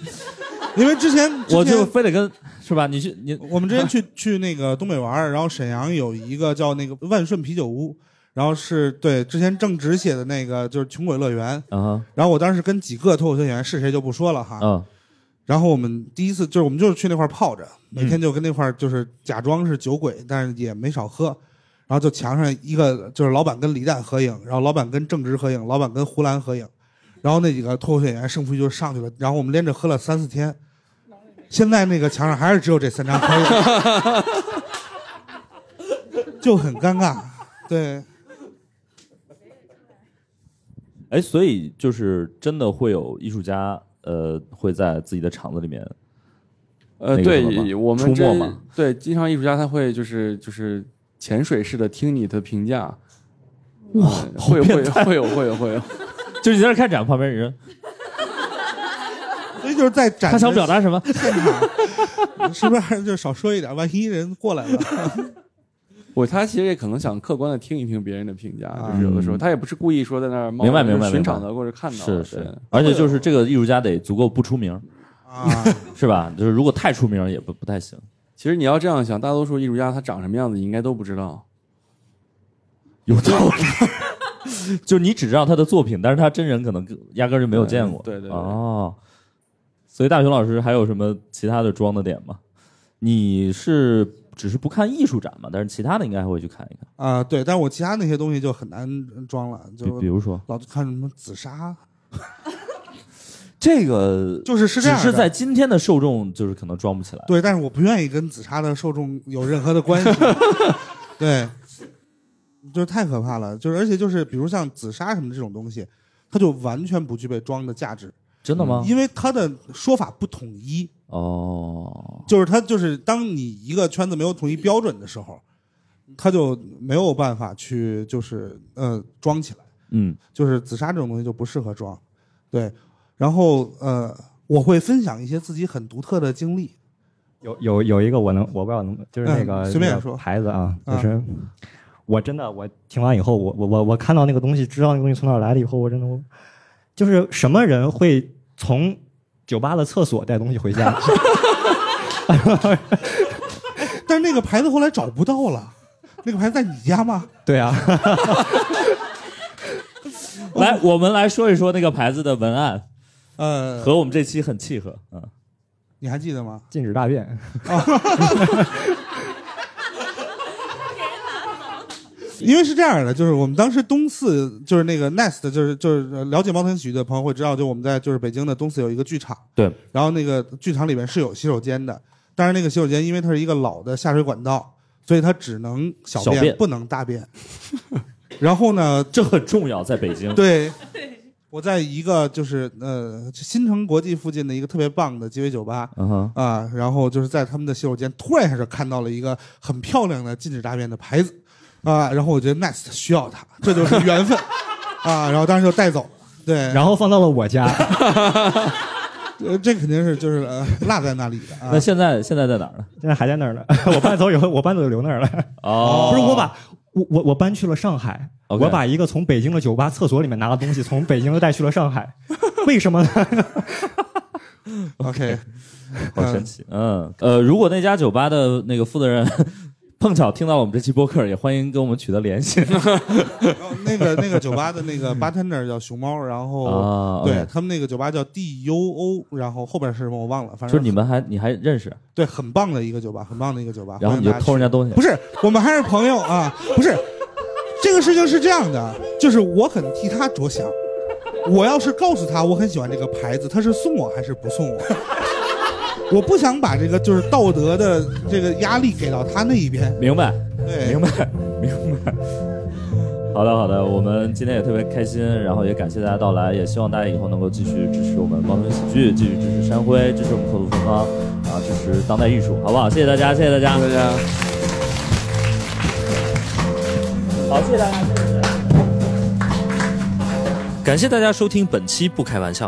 因为之前我就非得跟是吧？你去你我们之前去去那个东北玩，然后沈阳有一个叫那个万顺啤酒屋，然后是对之前正直写的那个就是穷鬼乐园，啊然后我当时跟几个脱口秀演员是谁就不说了哈，嗯然后我们第一次就是我们就是去那块泡着，每天就跟那块就是假装是酒鬼，但是也没少喝。然后就墙上一个就是老板跟李诞合影，然后老板跟正直合影，老板跟胡兰合影，然后那几个脱口秀演员胜负欲就上去了，然后我们连着喝了三四天。现在那个墙上还是只有这三张合影，就很尴尬。对，哎，所以就是真的会有艺术家，呃，会在自己的场子里面，呃，那个对，我们这出没嘛对，经常艺术家他会就是就是潜水式的听你的评价。哇呃会有会有会有会有会有，就是你在那看展，旁边人所以就是在展他想表达什么？现场，是不是还是就少说一点？万一人过来了，我他其实也可能想客观的听一听别人的评价，啊就是有的时候他也不是故意说在那儿冒明白明白寻明白场的或者看到的，是是，而且就是这个艺术家得足够不出名，啊，是吧？就是如果太出名也不不太行。其实你要这样想，大多数艺术家他长什么样子，你应该都不知道。有道理。就是你只知道他的作品，但是他真人可能压根儿就没有见过。对对对对哦，所以大雄老师还有什么其他的装的点吗？你是只是不看艺术展嘛？但是其他的应该还会去看一看。啊，对，但是我其他那些东西就很难装了，就比如说，老看什么紫砂，这个就是是这样只是在今天的受众就是可能装不起来。对，但是我不愿意跟紫砂的受众有任何的关系。对，就是太可怕了。就是而且就是比如像紫砂什么这种东西，它就完全不具备装的价值，真的吗？因为他的说法不统一。哦，就是他就是当你一个圈子没有统一标准的时候，他就没有办法去就是呃装起来。嗯，就是紫砂这种东西就不适合装。对，然后呃，我会分享一些自己很独特的经历。有有有一个我能我不知道能就是那个、嗯随便那个说牌子啊，就啊是、我真的我听完以后，我我我我看到那个东西，知道那个东西从哪来了以后，我真的我就是什么人会从酒吧的厕所带东西回家？但是那个牌子后来找不到了，那个牌子在你家吗？对啊，来，我们来说一说那个牌子的文案，呃，和我们这期很契合。嗯，你还记得吗？禁止大便。因为是这样的，就是我们当时东四就是那个 Nest，就是就是呃了解猫头鹰喜剧的朋友会知道，就我们在就是北京的东四有一个剧场，对，然后那个剧场里面是有洗手间的，但是那个洗手间因为它是一个老的下水管道，所以它只能小便，小便。不能大便。然后呢，这很重要，在北京。对，我在一个就是呃新城国际附近的一个特别棒的鸡尾酒吧，嗯哼，啊，然后就是在他们的洗手间突然一下就看到了一个很漂亮的禁止大便的牌子，啊，然后我觉得 Next 需要它，这就是缘分，啊，然后当时就带走了，对，然后放到了我家。呃，这肯定是就是呃落在那里的啊那。现在现在在哪儿呢？现在还在那儿呢。我搬走以后，我搬走就留那儿了。哦，不是我把我我我搬去了上海 OK 我把一个从北京的酒吧厕所里面拿的东西从北京带去了上海，为什么呢？OK，好神奇。嗯，呃，如果那家酒吧的那个负责人碰巧听到了我们这期播客，也欢迎跟我们取得联系。那个那个酒吧的那个 bartender 叫熊猫，然后、啊对他们那个酒吧叫 DUO，然后后边是什么我忘了，反正就是你们还你还认识，对很棒的一个酒吧，很棒的一个酒吧，然后你就偷人家东西不。是，我们还是朋友啊，不是。这个事情是这样的，就是我很替他着想。我要是告诉他我很喜欢这个牌子，他是送我还是不送我？我不想把这个就是道德的这个压力给到他那一边。明白，对，明白，明白。好的，好的，我们今天也特别开心，然后也感谢大家到来，也希望大家以后能够继续支持我们猫头鹰喜剧，继续支持山辉，支持我们口吐芬芳，啊，支持当代艺术，好不好？谢谢大家，谢谢大家，大家。好，谢谢大家，谢谢大家。感谢大家收听本期《不开玩笑》。